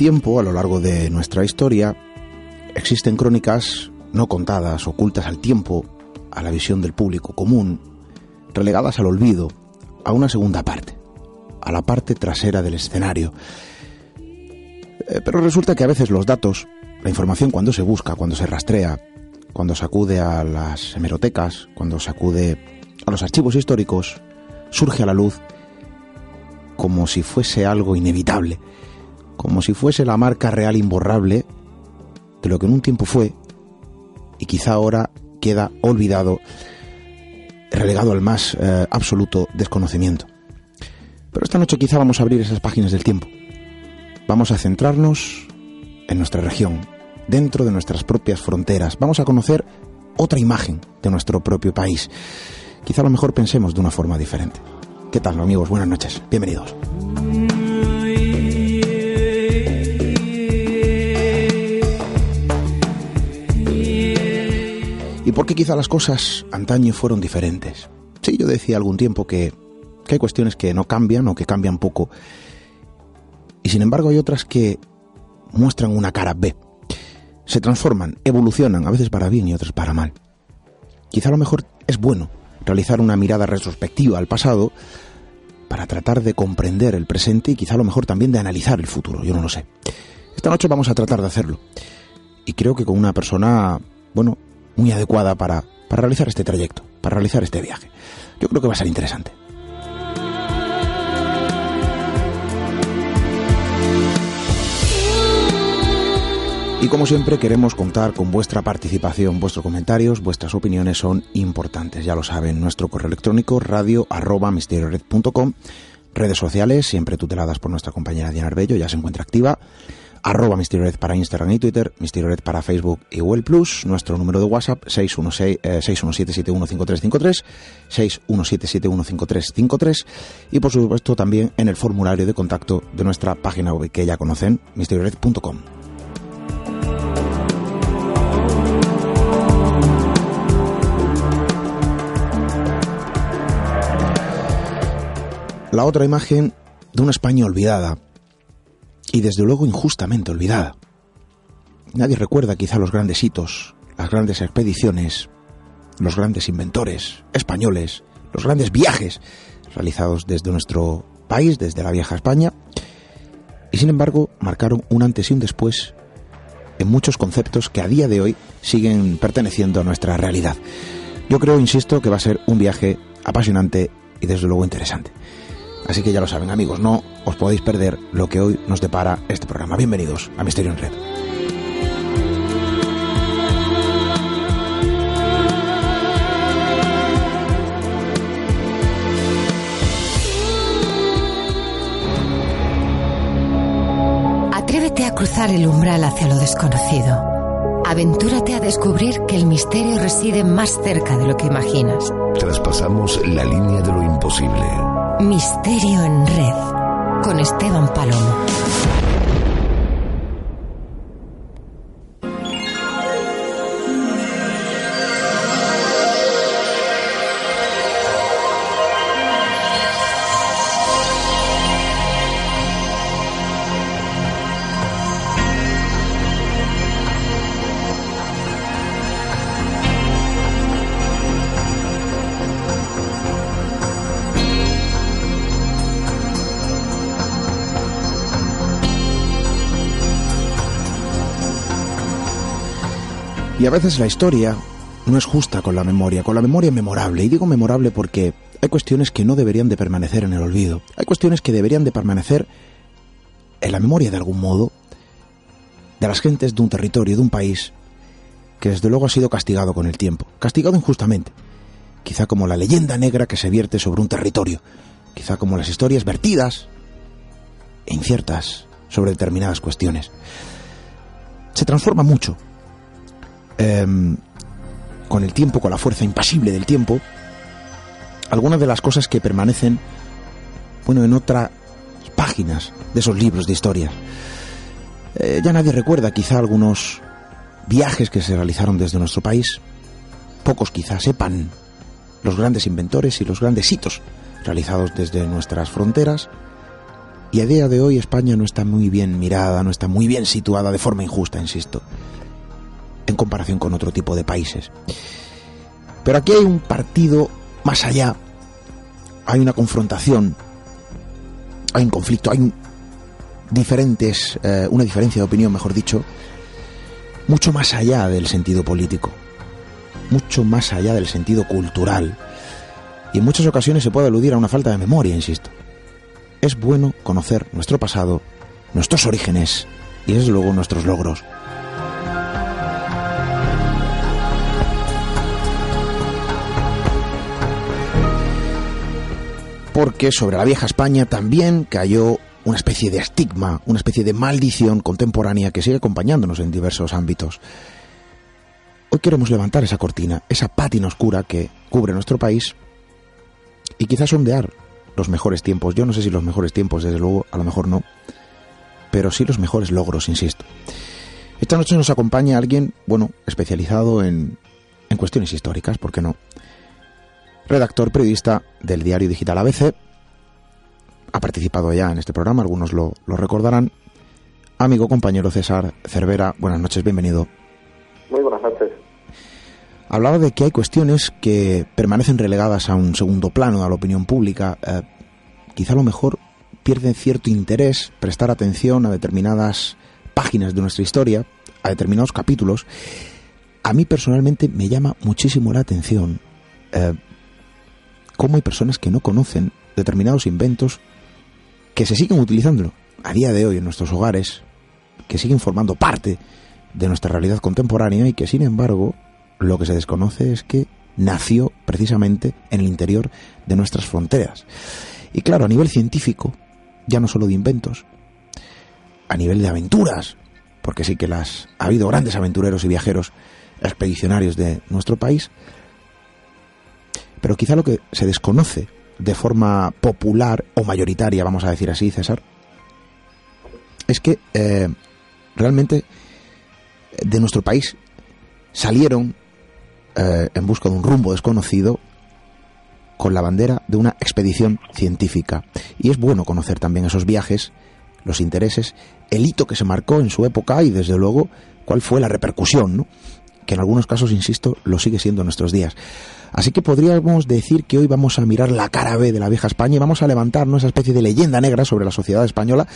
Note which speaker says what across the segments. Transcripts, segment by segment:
Speaker 1: tiempo, a lo largo de nuestra historia, existen crónicas no contadas, ocultas al tiempo, a la visión del público común, relegadas al olvido, a una segunda parte, a la parte trasera del escenario. Eh, pero resulta que a veces los datos, la información cuando se busca, cuando se rastrea, cuando se acude a las hemerotecas, cuando se acude a los archivos históricos, surge a la luz como si fuese algo inevitable, como si fuese la marca real imborrable de lo que en un tiempo fue y quizá ahora queda olvidado, relegado al más eh, absoluto desconocimiento. Pero esta noche quizá vamos a abrir esas páginas del tiempo. Vamos a centrarnos en nuestra región, dentro de nuestras propias fronteras. Vamos a conocer otra imagen de nuestro propio país. Quizá a lo mejor pensemos de una forma diferente. ¿Qué tal, amigos? Buenas noches. Bienvenidos. ¿Y por qué quizá las cosas antaño fueron diferentes? Sí, yo decía algún tiempo que, que hay cuestiones que no cambian o que cambian poco. Y sin embargo hay otras que muestran una cara B. Se transforman, evolucionan, a veces para bien y otras para mal. Quizá a lo mejor es bueno realizar una mirada retrospectiva al pasado para tratar de comprender el presente y quizá a lo mejor también de analizar el futuro, yo no lo sé. Esta noche vamos a tratar de hacerlo. Y creo que con una persona, bueno, muy adecuada para, para realizar este trayecto, para realizar este viaje. Yo creo que va a ser interesante. Y como siempre queremos contar con vuestra participación, vuestros comentarios, vuestras opiniones son importantes, ya lo saben, nuestro correo electrónico radio arroba misteriored.com, redes sociales siempre tuteladas por nuestra compañera Diana Arbello, ya se encuentra activa, arroba Misterio para Instagram y Twitter, Misterio para Facebook y Google Plus, nuestro número de WhatsApp 616, eh, 617715353, 617715353 y por supuesto también en el formulario de contacto de nuestra página web que ya conocen, misteriored.com. La otra imagen de una España olvidada, y desde luego injustamente olvidada. Nadie recuerda quizá los grandes hitos, las grandes expediciones, los grandes inventores españoles, los grandes viajes realizados desde nuestro país, desde la vieja España, y sin embargo marcaron un antes y un después en muchos conceptos que a día de hoy siguen perteneciendo a nuestra realidad. Yo creo, insisto, que va a ser un viaje apasionante y desde luego interesante. Así que ya lo saben amigos, no os podéis perder lo que hoy nos depara este programa. Bienvenidos a Misterio en Red.
Speaker 2: Atrévete a cruzar el umbral hacia lo desconocido. Aventúrate a descubrir que el misterio reside más cerca de lo que imaginas.
Speaker 3: Traspasamos la línea de lo imposible.
Speaker 2: Misterio en Red con Esteban Palomo.
Speaker 1: Y a veces la historia no es justa con la memoria, con la memoria memorable. Y digo memorable porque hay cuestiones que no deberían de permanecer en el olvido. Hay cuestiones que deberían de permanecer en la memoria de algún modo de las gentes de un territorio, de un país, que desde luego ha sido castigado con el tiempo. Castigado injustamente. Quizá como la leyenda negra que se vierte sobre un territorio. Quizá como las historias vertidas e inciertas sobre determinadas cuestiones. Se transforma mucho Em, con el tiempo, con la fuerza impasible del tiempo, algunas de las cosas que permanecen, bueno, en otras páginas de esos libros de historia. Eh, ya nadie recuerda quizá algunos viajes que se realizaron desde nuestro país. Pocos quizá sepan los grandes inventores y los grandes hitos realizados desde nuestras fronteras. Y a día de hoy España no está muy bien mirada, no está muy bien situada de forma injusta, insisto, comparación con otro tipo de países. Pero aquí hay un partido más allá, hay una confrontación, hay un conflicto, hay diferentes, eh, una diferencia de opinión, mejor dicho, mucho más allá del sentido político, mucho más allá del sentido cultural. Y en muchas ocasiones se puede aludir a una falta de memoria, insisto. Es bueno conocer nuestro pasado, nuestros orígenes y desde luego nuestros logros. Porque sobre la vieja España también cayó una especie de estigma, una especie de maldición contemporánea que sigue acompañándonos en diversos ámbitos. Hoy queremos levantar esa cortina, esa pátina oscura que cubre nuestro país y quizás sondear los mejores tiempos. Yo no sé si los mejores tiempos, desde luego, a lo mejor no, pero sí los mejores logros, insisto. Esta noche nos acompaña alguien, bueno, especializado en, en cuestiones históricas, ¿por qué no? Redactor periodista del diario digital ABC, ha participado ya en este programa, algunos lo, lo recordarán. Amigo, compañero César Cervera, buenas noches, bienvenido.
Speaker 4: Muy buenas noches.
Speaker 1: Hablaba de que hay cuestiones que permanecen relegadas a un segundo plano, a la opinión pública. Eh, quizá a lo mejor pierden cierto interés prestar atención a determinadas páginas de nuestra historia, a determinados capítulos. A mí personalmente me llama muchísimo la atención eh, cómo hay personas que no conocen determinados inventos que se siguen utilizando a día de hoy en nuestros hogares, que siguen formando parte de nuestra realidad contemporánea y que sin embargo lo que se desconoce es que nació precisamente en el interior de nuestras fronteras. Y claro, a nivel científico, ya no solo de inventos, a nivel de aventuras, porque sí que las ha habido grandes aventureros y viajeros expedicionarios de nuestro país, pero quizá lo que se desconoce de forma popular o mayoritaria, vamos a decir así, César, es que eh, realmente de nuestro país salieron eh, en busca de un rumbo desconocido con la bandera de una expedición científica. Y es bueno conocer también esos viajes, los intereses, el hito que se marcó en su época y desde luego cuál fue la repercusión, ¿no? Que en algunos casos, insisto, lo sigue siendo en nuestros días. Así que podríamos decir que hoy vamos a mirar la cara B de la vieja España y vamos a levantar esa especie de leyenda negra sobre la sociedad española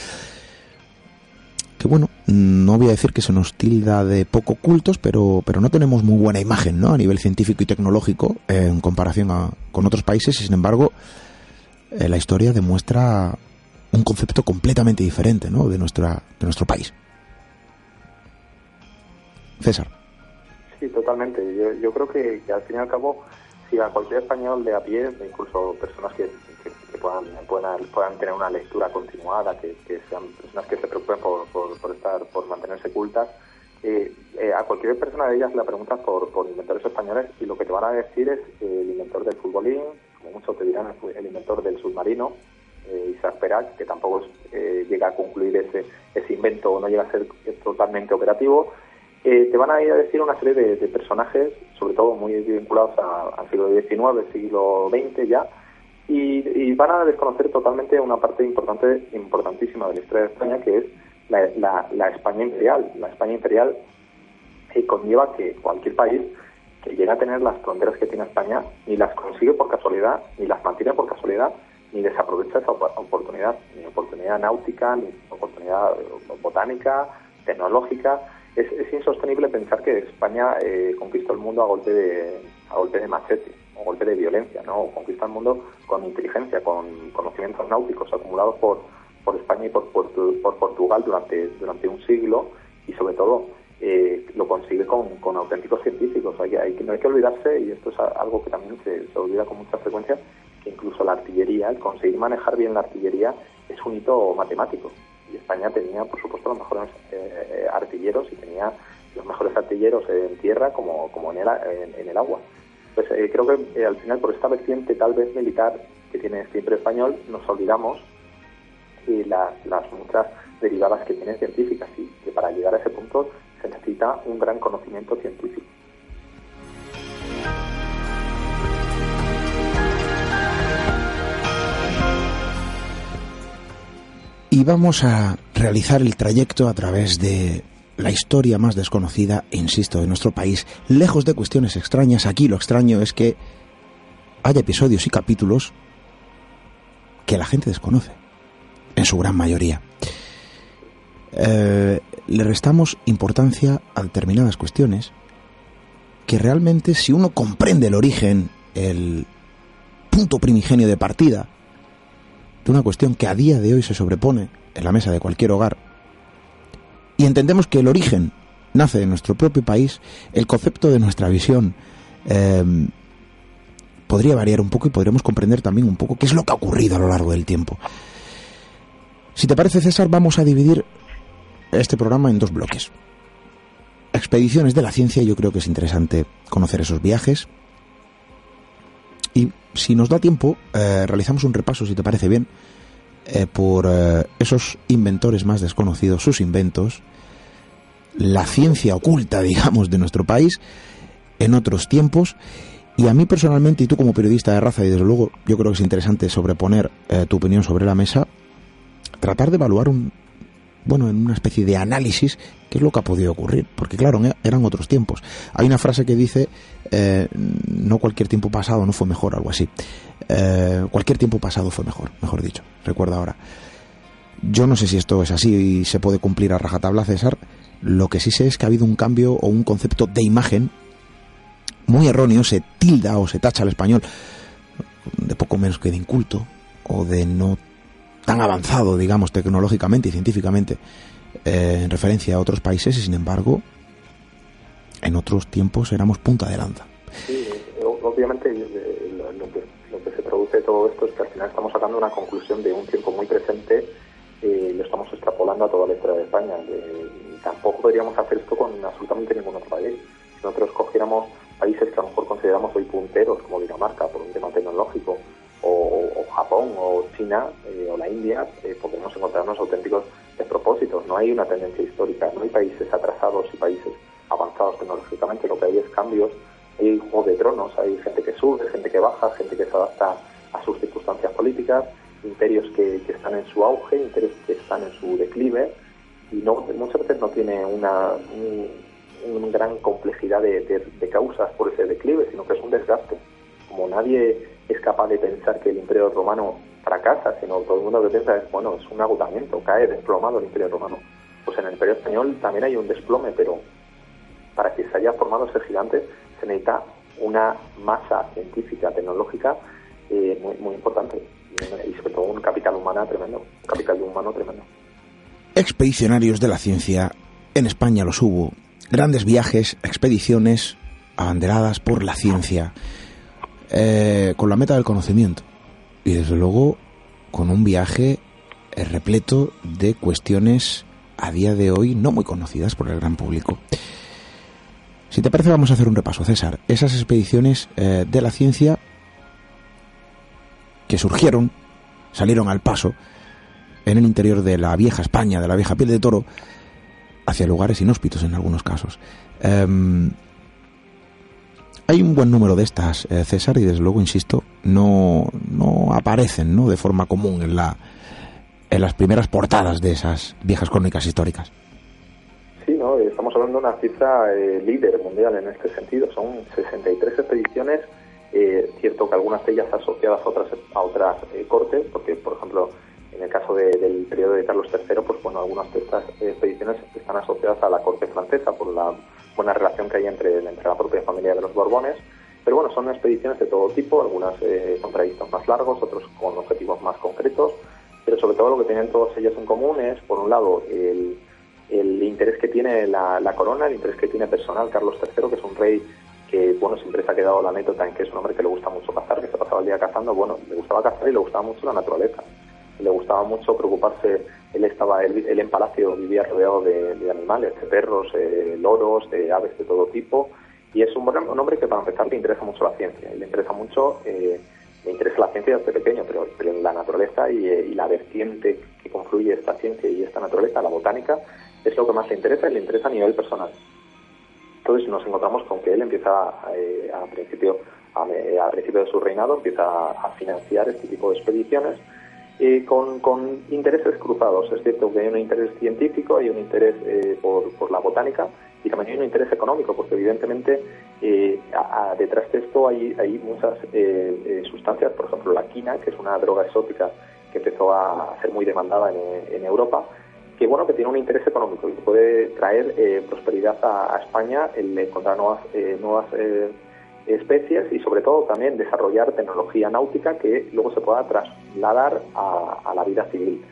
Speaker 1: que bueno, no voy a decir que se nos tilda de poco cultos, pero, pero no tenemos muy buena imagen ¿no? a nivel científico y tecnológico en comparación con otros países y sin embargo eh, la historia demuestra un concepto completamente diferente ¿no? de, nuestra, de nuestro país. César.
Speaker 4: Sí, totalmente. Yo, creo que, al fin y al cabo si a cualquier español de a pie, incluso personas que, puedan, puedan, tener una lectura continuada, que, sean personas que se preocupen por, estar, por mantenerse cultas, eh, eh, a cualquier persona de ellas le preguntas por, por inventores españoles y lo que te van a decir es el inventor del futbolín, como muchos te dirán el inventor del submarino, eh, Isaac Peral, que tampoco llega a concluir ese, ese invento o no llega a ser totalmente operativo, eh, te van a ir a decir una serie de, personajes, sobre todo muy vinculados al siglo XIX, siglo XX ya, y, van a desconocer totalmente una parte importante, importantísima de la historia de España, que es la, España imperial. La España imperial eh, conlleva que cualquier país que llegue a tener las fronteras que tiene España ni las consigue por casualidad, ni las mantiene por casualidad, ni desaprovecha esa oportunidad, ni oportunidad náutica, ni oportunidad botánica, tecnológica es, insostenible pensar que España eh, conquistó el mundo a golpe de a golpe de machete a golpe de violencia, ¿no? Conquista el mundo con inteligencia, con conocimientos náuticos acumulados por, por España y por, por, Portugal durante, durante un siglo y sobre todo eh, lo consigue con, con auténticos científicos. Hay, hay, no hay que olvidarse, y esto es algo que también se, se olvida con mucha frecuencia, que incluso la artillería, el conseguir manejar bien la artillería es un hito matemático y España tenía, por supuesto, los mejores eh, eh, artilleros y tenía los mejores artilleros en tierra como, como en, el, en, el agua. Pues eh, creo que al final, por esta vertiente tal vez militar que tiene siempre español, nos olvidamos y las, las muchas derivadas que tiene científicas y que para llegar a ese punto se necesita un gran conocimiento científico.
Speaker 1: Y vamos a realizar el trayecto a través de la historia más desconocida, insisto, de nuestro país. Lejos de cuestiones extrañas, aquí lo extraño es que hay episodios y capítulos que la gente desconoce, en su gran mayoría. Eh, le restamos importancia a determinadas cuestiones que realmente si uno comprende el origen, el punto primigenio de partida una cuestión que a día de hoy se sobrepone en la mesa de cualquier hogar, y entendemos que el origen nace de nuestro propio país, el concepto de nuestra visión eh, podría variar un poco y podremos comprender también un poco qué es lo que ha ocurrido a lo largo del tiempo. Si te parece, César, vamos a dividir este programa en dos bloques. Expediciones de la ciencia, yo creo que es interesante conocer esos viajes. Si nos da tiempo, eh, realizamos un repaso, si te parece bien, eh, por eh, esos inventores más desconocidos, sus inventos, la ciencia oculta, digamos, de nuestro país en otros tiempos. Y a mí personalmente, y tú como periodista de raza, y desde luego yo creo que es interesante sobreponer tu opinión sobre la mesa, tratar de evaluar un, bueno, en una especie de análisis qué es lo que ha podido ocurrir, porque claro, eran otros tiempos. Hay una frase que dice, eh, no cualquier tiempo pasado no fue mejor, algo así. Eh, cualquier tiempo pasado fue mejor, mejor dicho, recuerda ahora. Yo no sé si esto es así y se puede cumplir a rajatabla, César. Lo que sí sé es que ha habido un cambio o un concepto de imagen muy erróneo, se tilda o se tacha al español de poco menos que de inculto o de no tan avanzado, digamos, tecnológicamente y científicamente eh, en referencia a otros países y sin embargo en otros tiempos éramos punta de lanza.
Speaker 4: Sí, obviamente eh, lo, que, se produce todo esto es que al final estamos sacando una conclusión de un tiempo muy presente y eh, lo estamos extrapolando a toda la historia de España. tampoco podríamos hacer esto con absolutamente ningún otro país. Si nosotros cogiéramos países que a lo mejor consideramos hoy punteros, como Dinamarca, por un tema tecnológico, o, Japón o China eh, o la India, eh, podemos encontrarnos auténticos despropósitos. No hay una tendencia histórica, no hay países atrasados y países avanzados tecnológicamente, lo que hay es cambios, hay juego de tronos, hay gente que sube, gente que baja, gente que se adapta a sus circunstancias políticas, imperios que, están en su auge, imperios que están en su declive, y no, muchas veces no tiene una, un, gran complejidad de causas por ese declive, sino que es un desgaste. Como nadie es capaz de pensar que el imperio romano fracasa, sino todo el mundo que piensa es, bueno, es un agotamiento, cae desplomado el imperio romano. Pues en el imperio español también hay un desplome, pero para que se haya formado ese gigante se necesita una masa científica, tecnológica eh, muy, muy importante y sobre todo un capital humano tremendo, un capital humano tremendo.
Speaker 1: Expedicionarios de la ciencia, en España los hubo, grandes viajes, expediciones abanderadas por la ciencia eh, con la meta del conocimiento y desde luego con un viaje eh, repleto de cuestiones a día de hoy no muy conocidas por el gran público. Si te parece vamos a hacer un repaso, César. Esas expediciones eh, de la ciencia que surgieron, salieron al paso en el interior de la vieja España, de la vieja piel de toro, hacia lugares inhóspitos en algunos casos. Em, hay un buen número de estas, eh, César, y desde luego, insisto, no, no aparecen ¿no? de forma común en, la, en las primeras portadas de esas viejas crónicas históricas.
Speaker 4: Sí, ¿no? estamos hablando de una cifra eh, líder mundial en este sentido. Son 63 expediciones, eh, cierto que algunas de ellas asociadas a otras, a otras cortes, porque, por ejemplo, en el caso del periodo de Carlos III, pues bueno, algunas de estas expediciones están asociadas a la corte francesa por la buena relación que hay entre, entre la propia familia de los Borbones. Pero bueno, son expediciones de todo tipo, algunas eh, con trayectos más largos, otros con objetivos más concretos, pero sobre todo lo que tienen todos ellos en común es, por un lado, el, el interés que tiene la, corona, el interés que tiene personal Carlos III, que es un rey que, bueno, siempre se ha quedado la anécdota en que es un hombre que le gusta mucho cazar, que se pasaba el día cazando, bueno, le gustaba cazar y le gustaba mucho la naturaleza. Le gustaba mucho preocuparse él estaba, él, en palacio vivía rodeado de, animales, de perros, de loros, de aves de todo tipo, y es un, un, hombre que para empezar le interesa mucho la ciencia, le interesa mucho, eh, le interesa la ciencia desde pequeño, pero, pero la naturaleza eh, y, la vertiente que confluye esta ciencia y esta naturaleza, la botánica, es lo que más le interesa y le interesa a nivel personal. Entonces nos encontramos con que él empieza eh, a principio a, principio de su reinado empieza a financiar este tipo de expediciones eh, con, con, intereses cruzados. Es cierto que hay un interés científico, hay un interés eh, por, la botánica y también hay un interés económico, porque evidentemente eh, detrás de esto hay, hay muchas sustancias, por ejemplo la quina, que es una droga exótica que empezó a ser muy demandada en, Europa, que bueno que tiene un interés económico y puede traer prosperidad a, a, España el encontrar nuevas, nuevas especies y sobre todo también desarrollar tecnología náutica que luego se pueda trasladar a, la vida civil.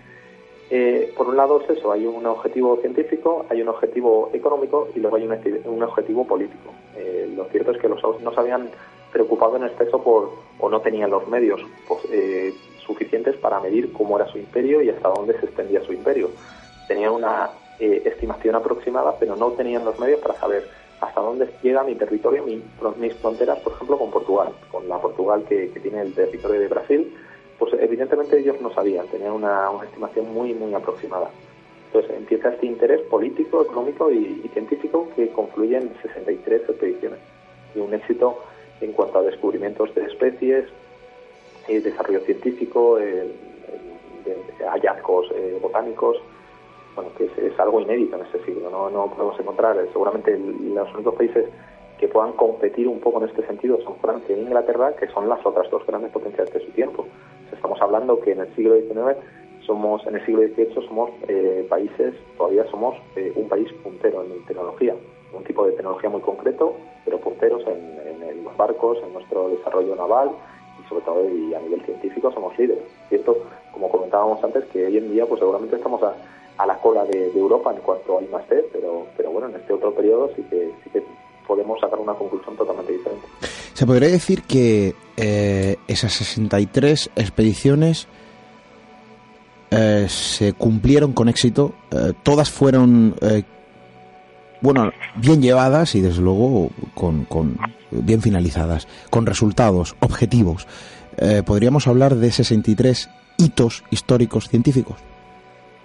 Speaker 4: Eh, por un lado es eso, hay un objetivo científico, hay un objetivo económico y luego hay un, objetivo político. Eh, lo cierto es que los no se habían preocupado en exceso por o no tenían los medios pues, eh, suficientes para medir cómo era su imperio y hasta dónde se extendía su imperio. Tenían una estimación aproximada, pero no tenían los medios para saber hasta dónde llega mi territorio, mis fronteras, por ejemplo, con Portugal, con la Portugal que, tiene el territorio de Brasil, pues evidentemente ellos no sabían, tenían una, estimación muy, muy aproximada. Entonces empieza este interés político, económico y, científico que confluye en 63 expediciones y un éxito en cuanto a descubrimientos de especies, eh, desarrollo científico, eh, hallazgos eh, botánicos, bueno, que es, algo inédito en este siglo, no, no podemos encontrar, eh, seguramente los únicos países que puedan competir un poco en este sentido son Francia e Inglaterra, que son las otras dos grandes potencias de su tiempo. Estamos hablando que en el siglo XIX somos, en el siglo XVIII somos eh, países, todavía somos eh, un país puntero en tecnología, un tipo de tecnología muy concreto, pero punteros en, los barcos, en nuestro desarrollo naval y sobre todo a nivel científico somos líderes. Cierto, como comentábamos antes, que hoy en día pues seguramente estamos a, a la cola de, Europa en cuanto a I+D, pero, pero bueno, en este otro periodo sí que, sí que podemos sacar una conclusión totalmente diferente.
Speaker 1: Se podría decir que eh, esas 63 expediciones eh, se cumplieron con éxito, eh, todas fueron, bueno, bien llevadas y desde luego con, con bien finalizadas, con resultados objetivos. ¿Podríamos hablar de 63 hitos históricos científicos?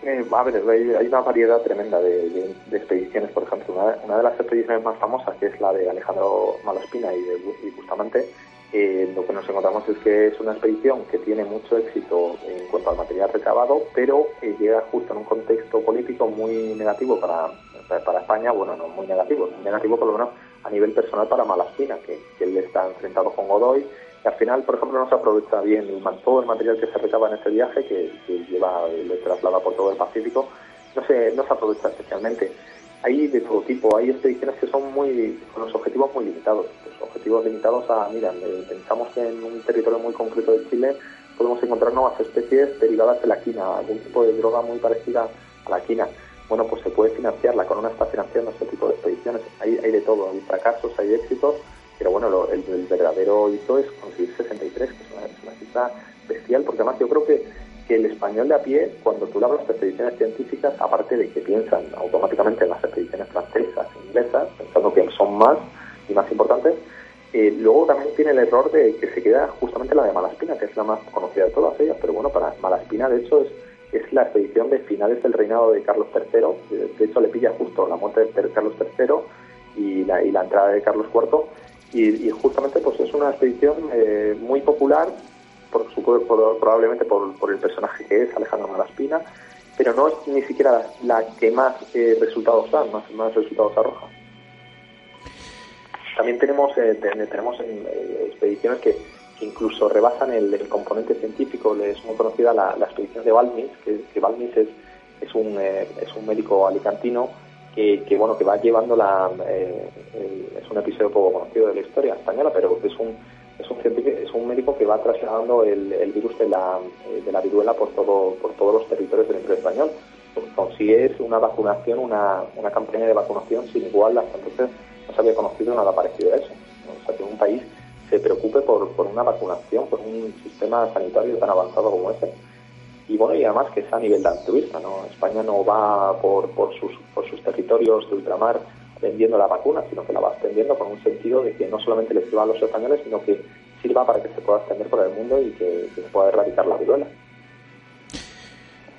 Speaker 4: A ver, hay, una variedad tremenda de, expediciones. Por ejemplo, una, de las expediciones más famosas, que es la de Alejandro Malaspina y, de, Bustamante, eh, lo que nos encontramos es que es una expedición que tiene mucho éxito en cuanto al material recabado, pero eh, llega justo en un contexto político muy negativo para, para España, bueno, no muy negativo, muy negativo por lo menos a nivel personal para Malaspina, que él está enfrentado con Godoy, al final, por ejemplo, no se aprovecha bien todo el material que se recaba en ese viaje, que, lleva, le traslada por todo el Pacífico, no se, no se aprovecha especialmente. Hay de todo tipo, hay expediciones que son muy, con los objetivos muy limitados, los objetivos limitados a, mira, eh, pensamos que en un territorio muy concreto de Chile podemos encontrar nuevas especies derivadas de la quina, algún tipo de droga muy parecida a la quina. Bueno, pues se puede financiar, la corona está financiando este tipo de expediciones, hay, hay de todo, hay fracasos, hay éxitos, pero bueno, el, verdadero hito es conseguir 63, que es una, cifra bestial, porque además yo creo que, que el español de a pie, cuando tú hablas de expediciones científicas, aparte de que piensan automáticamente en las expediciones francesas e inglesas, pensando que son más y más importantes, eh, luego también tiene el error de que se queda justamente la de Malaspina, que es la más conocida de todas ellas, pero bueno, para Malaspina de hecho es, es la expedición de finales del reinado de Carlos III, de hecho le pilla justo la muerte de Carlos III y la, y la entrada de Carlos IV, y, justamente pues es una expedición eh, muy popular, por, por probablemente por, el personaje que es, Alejandro Malaspina, pero no es ni siquiera la, que más eh, resultados da, más, más resultados arroja. También tenemos, eh, tenemos expediciones que, incluso rebasan el, componente científico. Es muy conocida la, expedición de Balmis, que, que Balmis es, es, un, es un médico alicantino que, bueno que va llevando la eh, es un episodio poco conocido de la historia española pero es un es un científico, es un médico que va trasladando el, virus de la, eh, de la viruela por todo por todos los territorios del Imperio español. Consigue una vacunación una, una campaña de vacunación sin igual hasta entonces no se había conocido nada parecido a eso. O sea que un país se preocupe por, por una vacunación por un sistema sanitario tan avanzado como ese y bueno y además que es a nivel de altruista no España no va por, por sus por sus territorios de ultramar vendiendo la vacuna sino que la va extendiendo con un sentido de que no solamente le sirva a los españoles sino que sirva para que se pueda extender por el mundo y que, se pueda erradicar la viruela.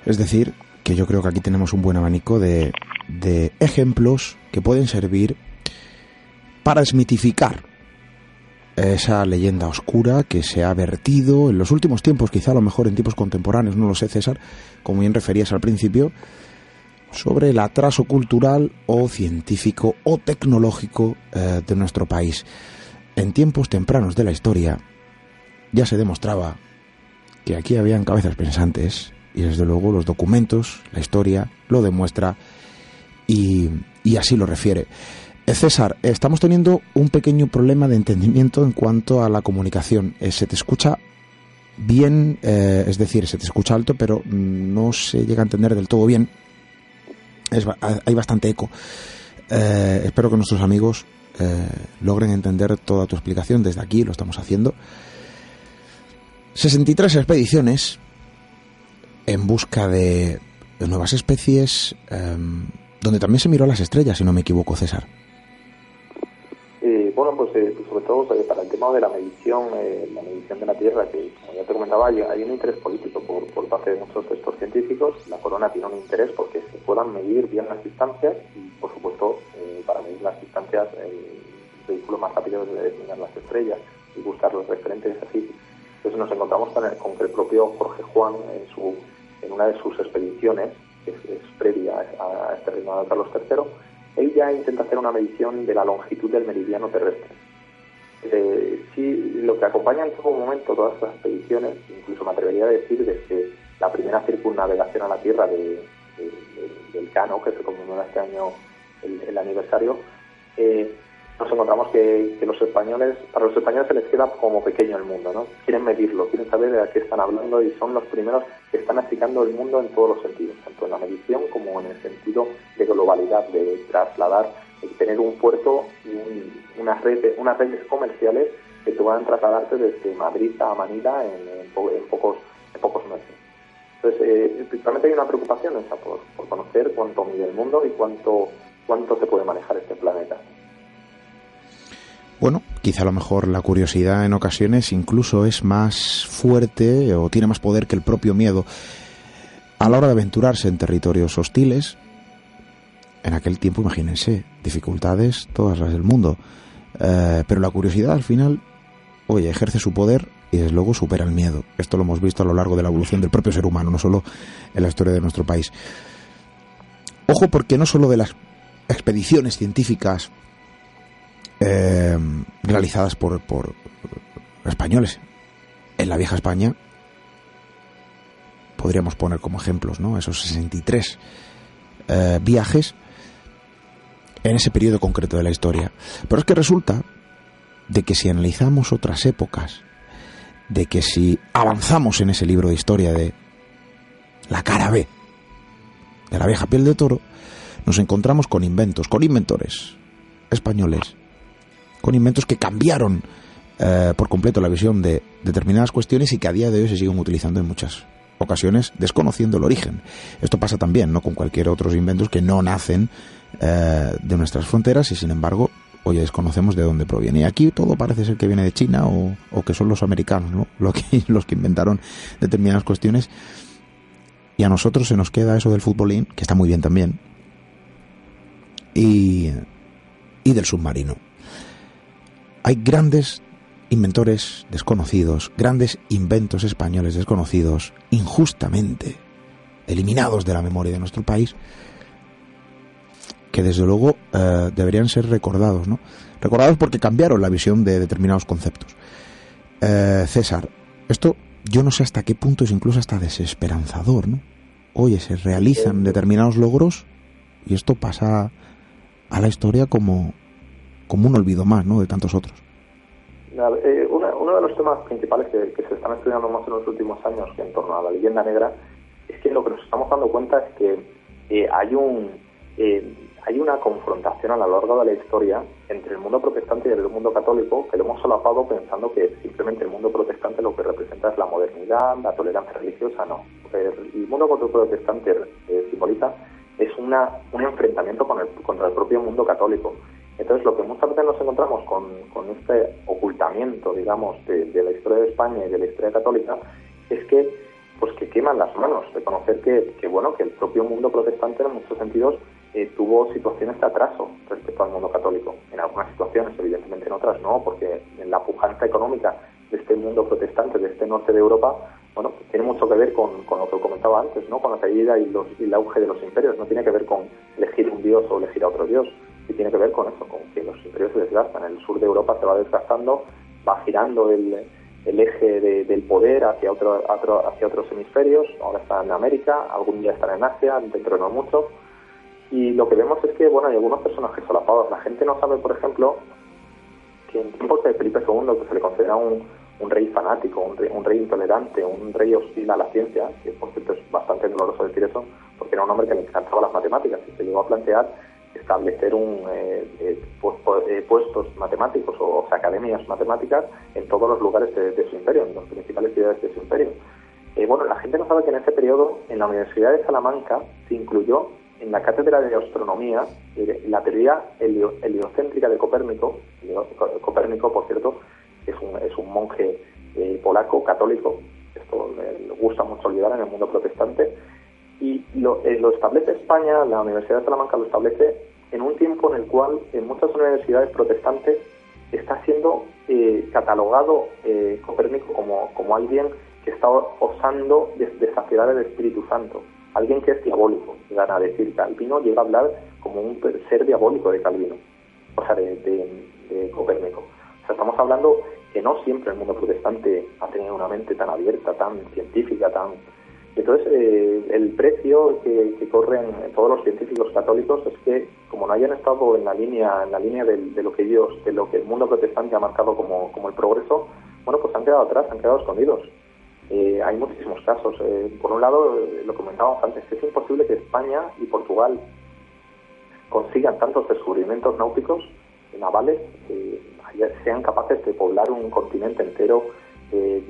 Speaker 1: Es decir que yo creo que aquí tenemos un buen abanico de, de ejemplos que pueden servir para esmitificar esa leyenda oscura que se ha vertido en los últimos tiempos, quizá a lo mejor en tiempos contemporáneos, no lo sé César, como bien referías al principio, sobre el atraso cultural o científico o tecnológico eh, de nuestro país. En tiempos tempranos de la historia ya se demostraba que aquí habían cabezas pensantes y desde luego los documentos, la historia lo demuestra y, y así lo refiere. Eh, César, estamos teniendo un pequeño problema de entendimiento en cuanto a la comunicación. Eh, se te escucha bien, es decir, se te escucha alto, pero no se llega a entender del todo bien hay bastante eco. Eh, espero que nuestros amigos eh, logren entender toda tu explicación. Desde aquí lo estamos haciendo. 63 expediciones en busca de, nuevas especies, em, donde también se miró a las estrellas, si no me equivoco, César.
Speaker 4: Bueno, pues eh, sobre todo para el tema de la medición, la medición de la Tierra, que como ya te comentaba, hay, hay un interés político por, parte de muchos textos científicos. La corona tiene un interés porque puedan medir bien las distancias y, por supuesto, eh, para medir las distancias, el vehículo más rápido es determinar las estrellas y buscar los referentes así. Entonces nos encontramos con, que el propio Jorge Juan, en, su, en una de sus expediciones, que es, previa a, este reinado de Carlos III, él ya intenta hacer una medición de la longitud del meridiano terrestre. Eh, sí, lo que acompaña en todo momento todas las expediciones, incluso me atrevería a decir desde la primera circunnavegación a la Tierra de, del Cano, que se conmemora este año el, aniversario, eh, nos encontramos que, los españoles, para los españoles se les queda como pequeño el mundo, ¿no? Quieren medirlo, quieren saber de qué están hablando y son los primeros que están explicando el mundo en todos los sentidos, tanto en la medición como en el sentido de globalidad, de trasladar, de tener un puerto y unas, redes, unas redes comerciales que te van trasladarte desde Madrid a Manila en, pocos, en pocos meses. Entonces, eh, principalmente hay una preocupación esa por, conocer cuánto mide el mundo y cuánto, cuánto se puede manejar este planeta.
Speaker 1: Bueno, quizá a lo mejor la curiosidad en ocasiones incluso es más fuerte o tiene más poder que el propio miedo. A la hora de aventurarse en territorios hostiles, en aquel tiempo, imagínense, dificultades todas las del mundo. Eh, pero la curiosidad al final, oye, ejerce su poder y desde luego supera el miedo. Esto lo hemos visto a lo largo de la evolución del propio ser humano, no solo en la historia de nuestro país. Ojo porque no solo de las expediciones científicas eh, realizadas por, por, españoles en la vieja España, podríamos poner como ejemplos ¿no? esos 63 eh, viajes en ese periodo concreto de la historia. Pero es que resulta de que si analizamos otras épocas de que si avanzamos en ese libro de historia de la cara B de la vieja piel de toro, nos encontramos con inventos, con inventores españoles, con inventos que cambiaron eh, por completo la visión de determinadas cuestiones y que a día de hoy se siguen utilizando en muchas ocasiones desconociendo el origen. Esto pasa también ¿no? con cualquier otros inventos que no nacen eh, de nuestras fronteras y sin embargo oye, desconocemos de dónde proviene. Y aquí todo parece ser que viene de China o, que son los americanos, ¿no? Los que inventaron determinadas cuestiones. Y a nosotros se nos queda eso del futbolín, que está muy bien también, y del submarino. Hay grandes inventores desconocidos, grandes inventos españoles desconocidos, injustamente eliminados de la memoria de nuestro país, que desde luego eh, deberían ser recordados, ¿no? Recordados porque cambiaron la visión de determinados conceptos. Eh, César, esto yo no sé hasta qué punto es incluso hasta desesperanzador, ¿no? Oye, se realizan determinados logros y esto pasa a la historia como, como un olvido más, ¿no? De tantos otros.
Speaker 4: Eh, uno de los temas principales que, que, se están estudiando más en los últimos años en torno a la leyenda negra es que lo que nos estamos dando cuenta es que hay un hay una confrontación a lo largo de la historia entre el mundo protestante y el mundo católico que lo hemos solapado pensando que simplemente el mundo protestante lo que representa es la modernidad, la tolerancia religiosa, no. El mundo protestante eh, simboliza es una, un enfrentamiento con el, contra el propio mundo católico. Entonces, lo que muchas veces nos encontramos con, este ocultamiento, digamos, de, la historia de España y de la historia católica, es que pues que queman las manos, de conocer que, bueno, que el propio mundo protestante en muchos sentidos eh, tuvo situaciones de atraso respecto al mundo católico. En algunas situaciones, evidentemente en otras no, porque la pujanza económica de este mundo protestante, de este norte de Europa, bueno, tiene mucho que ver con, lo que comentaba antes, ¿no? con la caída y, los, y el auge de los imperios. No tiene que ver con elegir un dios o elegir a otro dios, y tiene que ver con eso, con que los imperios se desgastan. El sur de Europa se va desgastando, va girando el, el eje del poder hacia, otro, hacia otros hemisferios. Ahora está en América, algún día estará en Asia, dentro de no mucho. Y lo que vemos es que, bueno, hay algunos personajes solapados. La gente no sabe, por ejemplo, que en tiempos de Felipe II, que se le considera un, un rey fanático, un rey, un rey, intolerante, un rey hostil a la ciencia, que por cierto es bastante doloroso decir eso, porque era un hombre que le encantaba las matemáticas y se llegó a plantear establecer un, eh, eh, eh, puestos matemáticos o, academias matemáticas en todos los lugares de, su imperio, en las principales ciudades de su imperio. bueno, la gente no sabe que en ese periodo en la Universidad de Salamanca se incluyó en la cátedra de astronomía la teoría heliocéntrica de Copérnico. Copérnico, por cierto, es un, es un monje polaco católico. Esto le gusta mucho olvidar en el mundo protestante y lo, eh, lo, establece España, la Universidad de Salamanca lo establece en un tiempo en el cual en muchas universidades protestantes está siendo eh, catalogado eh, Copérnico como, como alguien que está osando desafiar el Espíritu Santo, alguien que es diabólico, llegan a decir. Calvino llega a hablar como un ser diabólico de Calvino, o sea, de, de Copérnico. O sea, estamos hablando que no siempre el mundo protestante ha tenido una mente tan abierta, tan científica, tan entonces, eh, el precio que, corren todos los científicos católicos es que, como no hayan estado en la línea, en la línea de, lo que ellos, de lo que el mundo protestante ha marcado como, el progreso, bueno, pues han quedado atrás, han quedado escondidos. Eh, hay muchísimos casos. Eh, por un lado, lo comentábamos antes, es imposible que España y Portugal consigan tantos descubrimientos náuticos navales que sean capaces de poblar un continente entero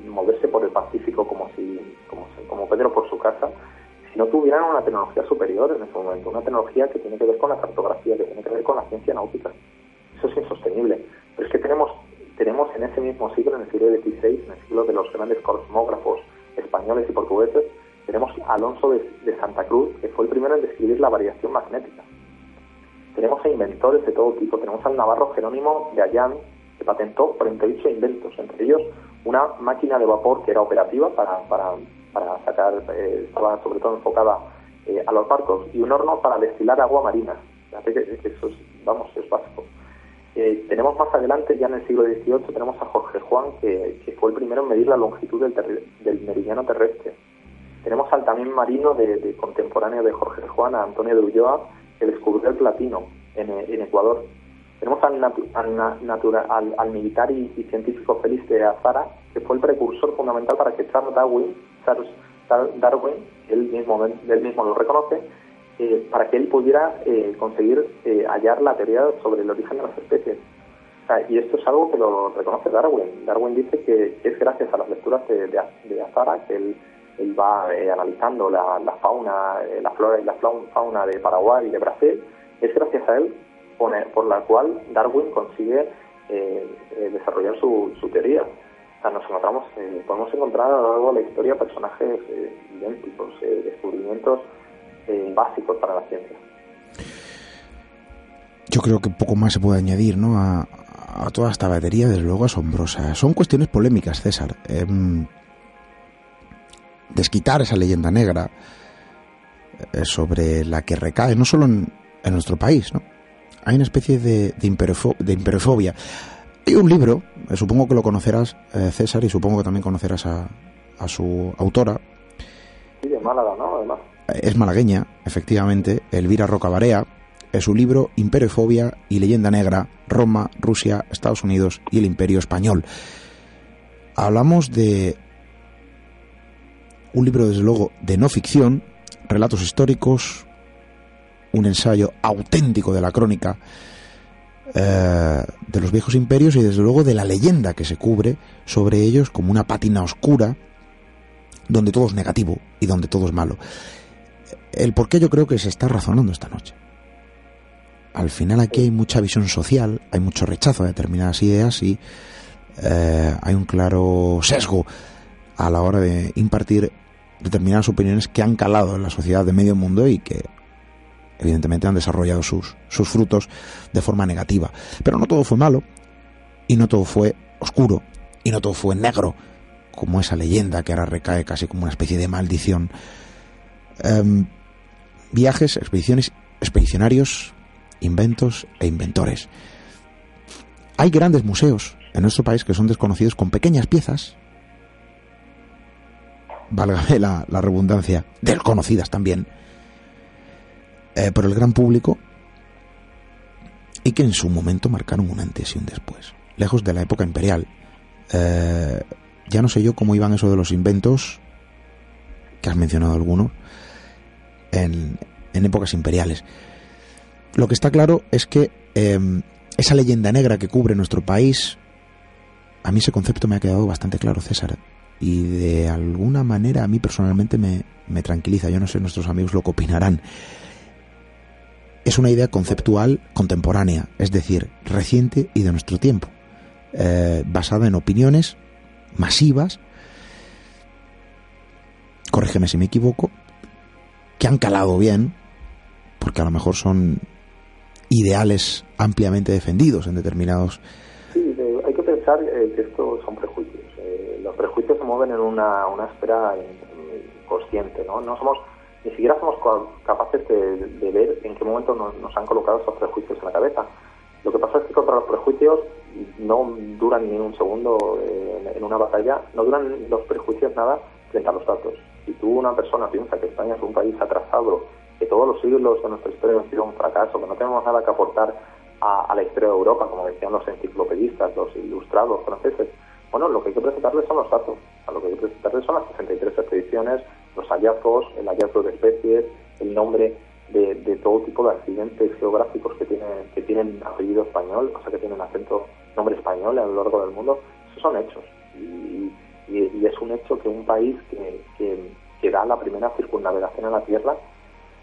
Speaker 4: moverse por el Pacífico como si, como, como Pedro por su casa, si no tuvieran una tecnología superior en ese momento, una tecnología que tiene que ver con la cartografía, que tiene que ver con la ciencia náutica. Eso es insostenible. Pero es que tenemos, tenemos en ese mismo siglo, en el siglo XVI, en el siglo de los grandes cosmógrafos españoles y portugueses, tenemos Alonso de, de Santa Cruz, que fue el primero en describir la variación magnética. Tenemos a inventores de todo tipo. Tenemos al navarro Jerónimo de Allán, que patentó 48 inventos, entre ellos una máquina de vapor que era operativa para, para, para sacar, eh, estaba sobre todo enfocada eh, a los barcos, y un horno para destilar agua marina. eso es, vamos, es básico. Eh, tenemos más adelante, ya en el siglo XVIII, tenemos a Jorge Juan, que, fue el primero en medir la longitud del, del meridiano terrestre. Tenemos al también marino de, contemporáneo de Jorge Juan, a Antonio de Ulloa, que descubrió el platino en Ecuador. Tenemos al, al, al, militar y, científico Félix de Azara, que fue el precursor fundamental para que Charles Darwin, Charles Darwin él mismo, él mismo lo reconoce, eh, para que él pudiera eh, conseguir eh, hallar la teoría sobre el origen de las especies. y esto es algo que lo reconoce Darwin. Darwin dice que, es gracias a las lecturas de, de, Azara que él, él va analizando la, la fauna, la flora y la fauna de Paraguay y de Brasil, es gracias a él por la cual Darwin consigue eh, eh, desarrollar su, teoría. O sea, nos encontramos, eh, podemos encontrar a lo largo de la historia personajes idénticos, descubrimientos básicos para la ciencia.
Speaker 1: Yo creo que poco más se puede añadir ¿no? a, toda esta batería, desde luego asombrosa. Son cuestiones polémicas, César. Em, desquitar esa leyenda negra sobre la que recae no solo en nuestro país, ¿no? Hay una especie de, de, imperofobia. Hay un libro, eh, supongo que lo conocerás, eh, César, y supongo que también conocerás a, a su autora.
Speaker 4: Sí, de Málaga, ¿no? Además.
Speaker 1: Es malagueña, efectivamente, Elvira Rocabarea. Es su libro Imperofobia y Leyenda Negra, Roma, Rusia, Estados Unidos y el Imperio Español. Hablamos de un libro, desde luego, de no ficción, relatos históricos, un ensayo auténtico de la crónica eh, de los viejos imperios y desde luego de la leyenda que se cubre sobre ellos como una pátina oscura donde todo es negativo y donde todo es malo. El por qué yo creo que se está razonando esta noche. Al final aquí hay mucha visión social, hay mucho rechazo a determinadas ideas y eh, hay un claro sesgo a la hora de impartir determinadas opiniones que han calado en la sociedad de medio mundo y que evidentemente han desarrollado sus, sus frutos de forma negativa. Pero no todo fue malo, y no todo fue oscuro, y no todo fue negro, como esa leyenda que ahora recae casi como una especie de maldición. Em, viajes, expediciones, expedicionarios, inventos e inventores. Hay grandes museos en nuestro país que son desconocidos con pequeñas piezas, válgame la, la redundancia, desconocidas también, eh, por el gran público y que en su momento marcaron un antes y un después. Lejos de la época imperial. Eh, ya no sé yo cómo iban eso de los inventos, que has mencionado algunos, en, épocas imperiales. Lo que está claro es que em, esa leyenda negra que cubre nuestro país, a mí ese concepto me ha quedado bastante claro, César. Y de alguna manera a mí personalmente me, me tranquiliza. Yo no sé nuestros amigos lo que opinarán. Es una idea conceptual contemporánea, es decir, reciente y de nuestro tiempo, eh, basada en opiniones masivas, corrígeme si me equivoco, que han calado bien, porque a lo mejor son ideales ampliamente defendidos en determinados.
Speaker 4: Sí, eh, hay que pensar eh, que estos son prejuicios. Eh, los prejuicios se mueven en una, una esfera consciente, ¿no? No somos, ni siquiera somos capaces de, ver en qué momento nos, han colocado esos prejuicios en la cabeza. Lo que pasa es que contra los prejuicios no duran ni un segundo en, en una batalla, no duran los prejuicios nada frente a los datos. Si tú, una persona, piensa que España es un país atrasado que todos los siglos de nuestra historia han sido un fracaso, que no tenemos nada que aportar a, la historia de Europa, como decían los enciclopedistas, los ilustrados franceses. Bueno, lo que hay que presentarles son los datos. A lo que hay que presentarles son las 63 expediciones, los hallazgos, el hallazgo de especies, el nombre de, todo tipo de accidentes geográficos que tienen, que tienen apellido español, o sea, que tienen acento, nombre español a lo largo del mundo. Esos son hechos. Y, es un hecho que un país que, que, que da la primera circunnavegación a la Tierra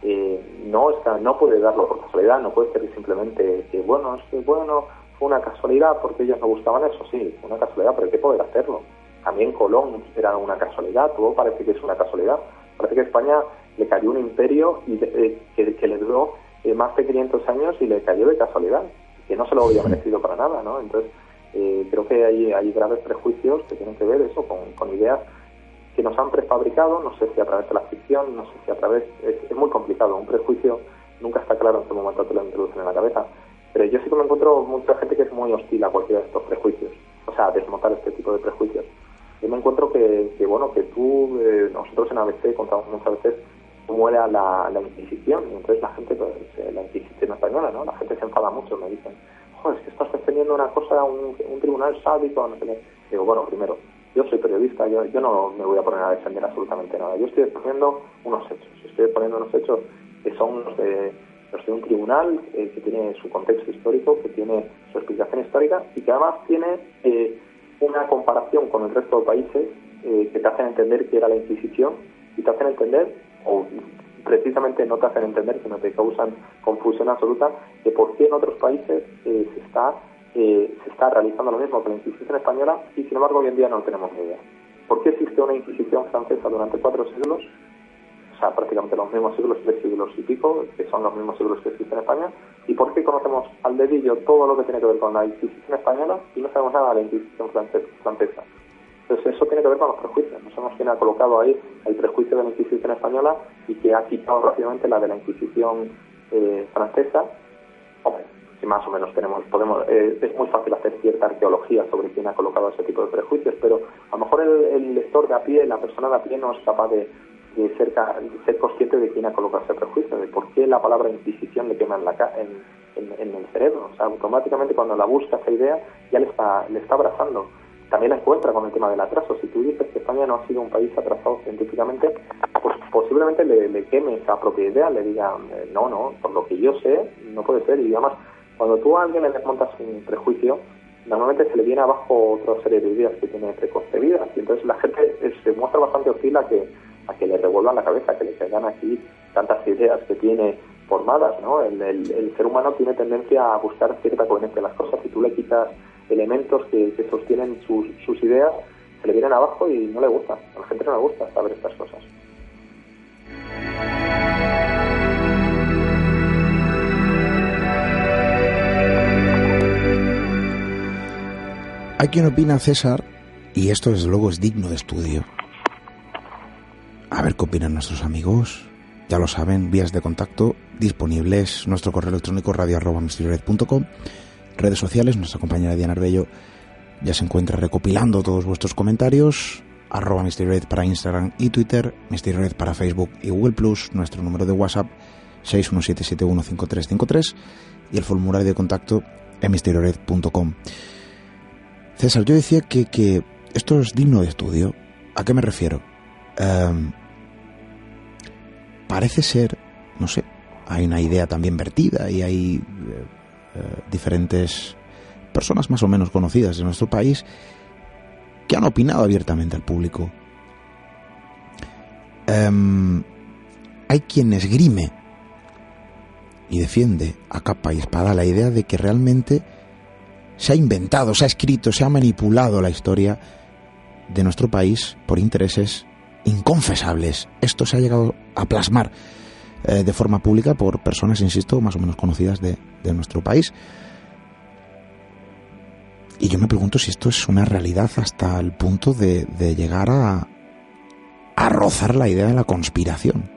Speaker 4: eh, no está, no puede darlo por casualidad, no puede ser simplemente que, bueno, es que, bueno, fue una casualidad porque ellos no gustaban eso, sí, una casualidad, pero hay que poder hacerlo. También Colón era una casualidad, todo parece que es una casualidad. Parece que España le cayó un imperio y eh, que, le duró eh, más de 500 años y le cayó de casualidad, que no se lo había merecido para nada, ¿no? Entonces, creo que hay, hay graves prejuicios que tienen que ver eso con, con ideas que nos han prefabricado, no sé si a través de la ficción, no sé si a través... Es, muy complicado, un prejuicio nunca está claro en qué momento te lo introducen en la cabeza. Pero yo sí que me encuentro mucha gente que es muy hostil a cualquiera de estos prejuicios, o sea, a desmontar este tipo de prejuicios. Yo me encuentro que, que bueno, que tú, eh, nosotros en ABC contamos muchas veces cómo era la, la Inquisición, entonces la gente, pues, eh, la Inquisición española, ¿no? La gente se enfada mucho, me dicen, joder, es que estás defendiendo una cosa, un, un tribunal sádico, no sé. Digo, bueno, primero, yo soy periodista, yo, yo no me voy a poner a defender absolutamente nada. Yo estoy exponiendo unos hechos, estoy exponiendo unos hechos que son los de, los de un tribunal eh, que tiene su contexto histórico, que tiene su explicación histórica y que además tiene eh, una comparación con el resto de países eh, que te hacen entender que era la Inquisición y te hacen entender, o precisamente no te hacen entender, sino te causan confusión absoluta de por qué en otros países se está se está realizando lo mismo que la Inquisición española y sin embargo hoy en día no tenemos ni idea. ¿Por qué existe una Inquisición francesa durante cuatro siglos? O sea, prácticamente los mismos siglos, tres siglos y pico, que son los mismos siglos que existen en España. ¿Y por qué conocemos al dedillo todo lo que tiene que ver con la Inquisición española y no sabemos nada de la Inquisición francesa? Entonces eso tiene que ver con los prejuicios. No sabemos quién ha colocado ahí el prejuicio de la Inquisición española y que ha quitado rápidamente la de la Inquisición eh, francesa. Hombre, si más o menos tenemos, podemos, eh, es muy fácil hacer cierta arqueología sobre quién ha colocado ese tipo de prejuicios, pero a lo mejor el, lector de a pie, la persona de a pie no es capaz de, ser, ser consciente de quién ha colocado ese prejuicio, de por qué la palabra Inquisición le quema en, la, en, en, el cerebro. O sea, automáticamente cuando la busca esa idea ya le está, le está abrazando. También la encuentra con el tema del atraso. Si tú dices que España no ha sido un país atrasado científicamente, pues posiblemente le, le queme esa propia idea, le diga, eh, no, no, por lo que yo sé, no puede ser. Y además, cuando tú a alguien le desmontas un prejuicio, normalmente se le viene abajo otra serie de ideas que tiene preconcebidas y entonces la gente se muestra bastante hostil a que, a que le revuelvan la cabeza, que le caigan aquí tantas ideas que tiene formadas, ¿no? El, ser humano tiene tendencia a buscar cierta coherencia en las cosas. Si tú le quitas elementos que, sostienen sus, sus, ideas, se le vienen abajo y no le gusta. A la gente no le gusta saber estas cosas.
Speaker 1: Hay quien opina, César, y esto desde luego es digno de estudio, a ver qué opinan nuestros amigos. Ya lo saben, vías de contacto disponibles, nuestro correo electrónico radio redes sociales, nuestra compañera Diana Arbello ya se encuentra recopilando todos vuestros comentarios, arroba para Instagram y Twitter, Mystery para Facebook y Google Plus, nuestro número de WhatsApp 617715353 y el formulario de contacto en mysteriored.com. César, yo decía que, que, esto es digno de estudio. ¿A qué me refiero? Em, parece ser, no sé, hay una idea también vertida y hay eh, eh, diferentes personas más o menos conocidas de nuestro país que han opinado abiertamente al público. Em, hay quien esgrime y defiende a capa y espada la idea de que realmente se ha inventado, se ha escrito, se ha manipulado la historia de nuestro país por intereses inconfesables. Esto se ha llegado a plasmar eh, de forma pública por personas, insisto, más o menos conocidas de, nuestro país. Y yo me pregunto si esto es una realidad hasta el punto de, llegar a, a rozar la idea de la conspiración.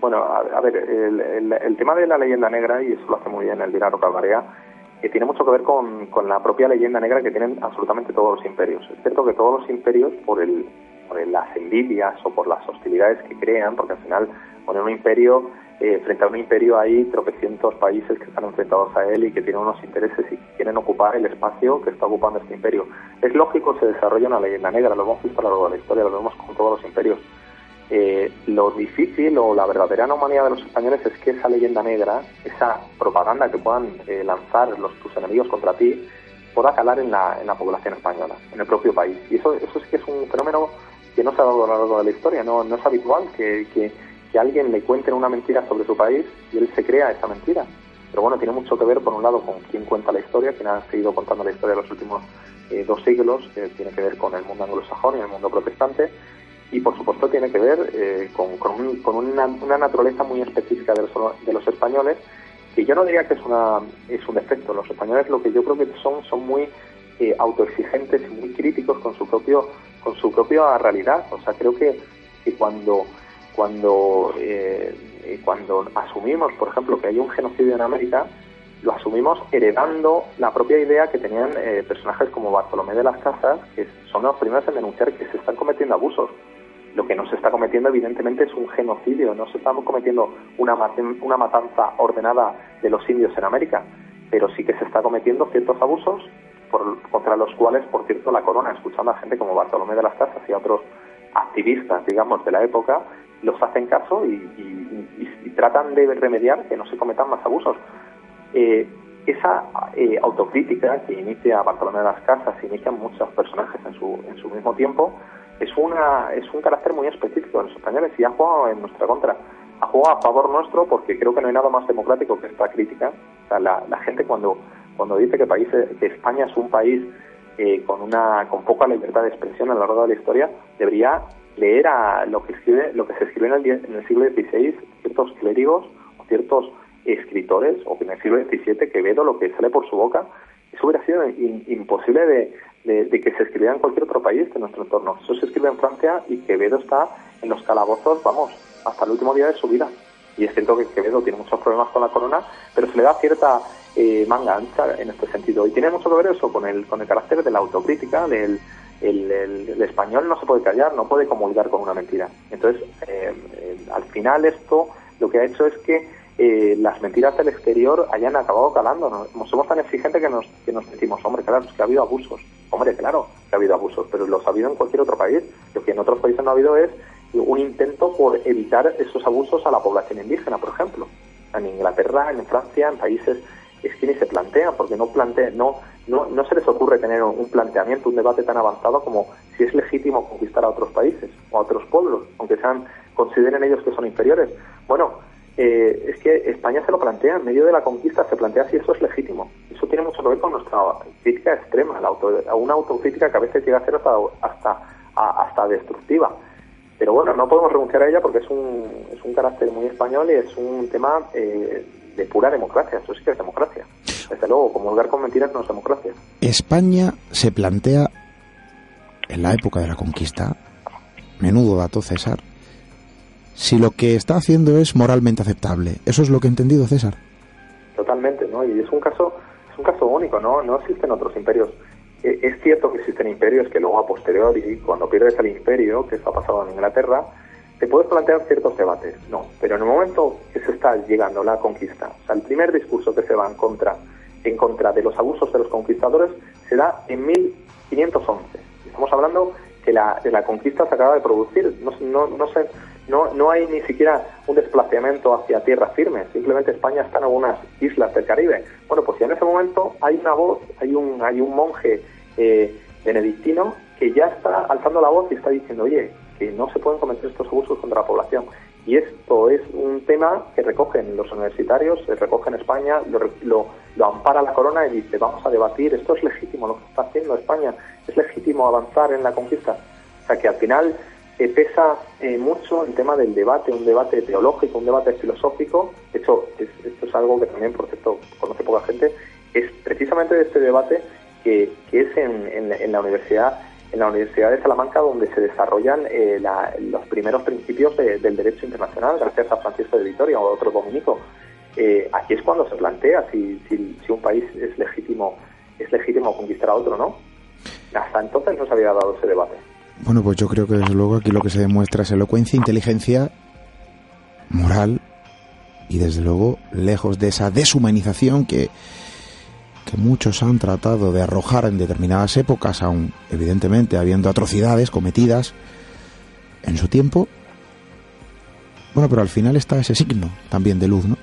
Speaker 4: Bueno, a, ver, el, tema de la leyenda negra, y eso lo hace muy bien el Dinaro Calvarea, que tiene mucho que ver con, con, la propia leyenda negra que tienen absolutamente todos los imperios. Es cierto que todos los imperios, por, el, por las envidias o por las hostilidades que crean, porque al final poner un imperio, eh, frente a un imperio hay tropecientos países que están enfrentados a él y que tienen unos intereses y quieren ocupar el espacio que está ocupando este imperio. Es lógico se desarrolla una leyenda negra, lo hemos visto a lo largo de la historia, lo vemos con todos los imperios eh, lo difícil o la verdadera anomalía de los españoles es que esa leyenda negra, esa propaganda que puedan eh, lanzar los, tus enemigos contra ti, pueda calar en la, en la población española, en el propio país. Y eso, eso sí que es un fenómeno que no se ha dado a lo largo de la historia, no, no es habitual que, que, alguien le cuente una mentira sobre su país y él se crea esa mentira. Pero bueno, tiene mucho que ver, por un lado, con quién cuenta la historia, quién ha seguido contando la historia de los últimos eh, dos siglos, que tiene que ver con el mundo anglosajón y el mundo protestante, y por supuesto tiene que ver eh, con, con, una, naturaleza muy específica de los, de los, españoles que yo no diría que es una es un defecto los españoles lo que yo creo que son son muy eh, autoexigentes y muy críticos con su propio con su propia realidad. O sea creo que, que cuando cuando eh, cuando asumimos por ejemplo que hay un genocidio en América lo asumimos heredando la propia idea que tenían personajes como Bartolomé de las Casas, que son los primeros en denunciar que se están cometiendo abusos. Lo que no se está cometiendo, evidentemente, es un genocidio. No se está cometiendo una, una matanza ordenada de los indios en América, pero sí que se está cometiendo ciertos abusos por, contra los cuales, por cierto, la corona, escuchando a gente como Bartolomé de las Casas y a otros activistas, digamos, de la época, los hacen caso y, tratan de remediar que no se cometan más abusos. Eh, esa eh, autocrítica que inicia Bartolomé de las Casas, inicia muchos personajes en su, en su mismo tiempo, es, una, es un carácter muy específico de los españoles y ha jugado en nuestra contra. Ha jugado a favor nuestro porque creo que no hay nada más democrático que esta crítica. O sea, la, gente cuando, cuando dice que, país, que España es un país eh, con, una, con poca libertad de expresión a lo largo de la historia, debería leer a lo que, escribe, lo que se escribe en el, en el siglo XVI ciertos clérigos o ciertos escritores, o en el siglo XVII, que Quevedo, lo que sale por su boca, eso hubiera sido imposible de, de, que se escribiera en cualquier otro país de nuestro entorno. Eso se escribe en Francia y Quevedo está en los calabozos, vamos, hasta el último día de su vida. Y es cierto que Quevedo tiene muchos problemas con la corona, pero se le da cierta eh, manga en este sentido. Y tiene mucho que ver eso con el, con el carácter de la autocrítica, del el, español no se puede callar, no puede comulgar con una mentira. Entonces, eh, eh, al final esto lo que ha hecho es que eh, las mentiras del exterior hayan acabado calando. ¿no? Somos tan exigentes que nos, que nos decimos, hombre, claro, es que ha habido abusos. Hombre, claro que ha habido abusos, pero los ha habido en cualquier otro país. Lo que en otros países no ha habido es un intento por evitar esos abusos a la población indígena, por ejemplo. En Inglaterra, en Francia, en países es que ni se plantean, porque no, plantea, no, no, no se les ocurre tener un planteamiento, un debate tan avanzado como si es legítimo conquistar a otros países o a otros pueblos, aunque sean consideren ellos que son inferiores. Bueno, eh, es que España se lo plantea, en medio de la conquista se plantea si eso es legítimo. Eso tiene mucho que ver con nuestra crítica extrema, la una autocrítica que a veces llega a ser hasta, hasta, hasta destructiva. Pero bueno, no podemos renunciar a ella porque es un, es un carácter muy español y es un tema eh, de pura democracia, eso sí que es democracia. Desde luego, comulgar con mentiras no es democracia.
Speaker 1: España se plantea en la época de la conquista, menudo dato César, si lo que está haciendo es moralmente aceptable. Eso es lo que he entendido César.
Speaker 4: Totalmente, ¿no? Y es un caso, es un caso único, ¿no? No existen otros imperios. Eh, es cierto que existen imperios que luego a posteriori, cuando pierdes el imperio, que eso ha pasado en Inglaterra, te puedes plantear ciertos debates, no, pero en el momento que se está llegando la conquista, o sea, el primer discurso que se va en contra, en contra de los abusos de los conquistadores se da en 1511. Estamos hablando que la, de la conquista se acaba de producir, no, no, no, sé, no, no hay ni siquiera un desplazamiento hacia tierra firme, simplemente España está en algunas islas del Caribe. Bueno, pues ya en ese momento hay una voz, hay un, hay un monje eh, benedictino que ya está alzando la voz y está diciendo, oye, que no se pueden cometer estos abusos contra la población. Y esto es un tema que recogen los universitarios, se recoge España, lo, lo, ampara la corona y dice, vamos a debatir, esto es legítimo lo que está haciendo España, es legítimo avanzar en la conquista. O sea que al final eh, pesa eh, mucho el tema del debate, un debate teológico, un debate filosófico. De hecho, esto es algo que también, por cierto, conoce poca gente, es precisamente de este debate que, que es en, en la universidad en la Universidad de Salamanca donde se desarrollan eh, los primeros principios del derecho internacional gracias a Francisco de Vitoria o otro dominico. Eh, aquí es cuando se plantea si, si, un país es legítimo es legítimo conquistar a otro, ¿no? Hasta entonces no se había dado ese debate.
Speaker 1: Bueno, pues yo creo que desde luego aquí lo que se demuestra es elocuencia, inteligencia, moral y desde luego lejos de esa deshumanización que que muchos han tratado de arrojar en determinadas épocas, aun evidentemente habiendo atrocidades cometidas en su tiempo. Bueno, pero al final está ese signo también de luz, ¿no?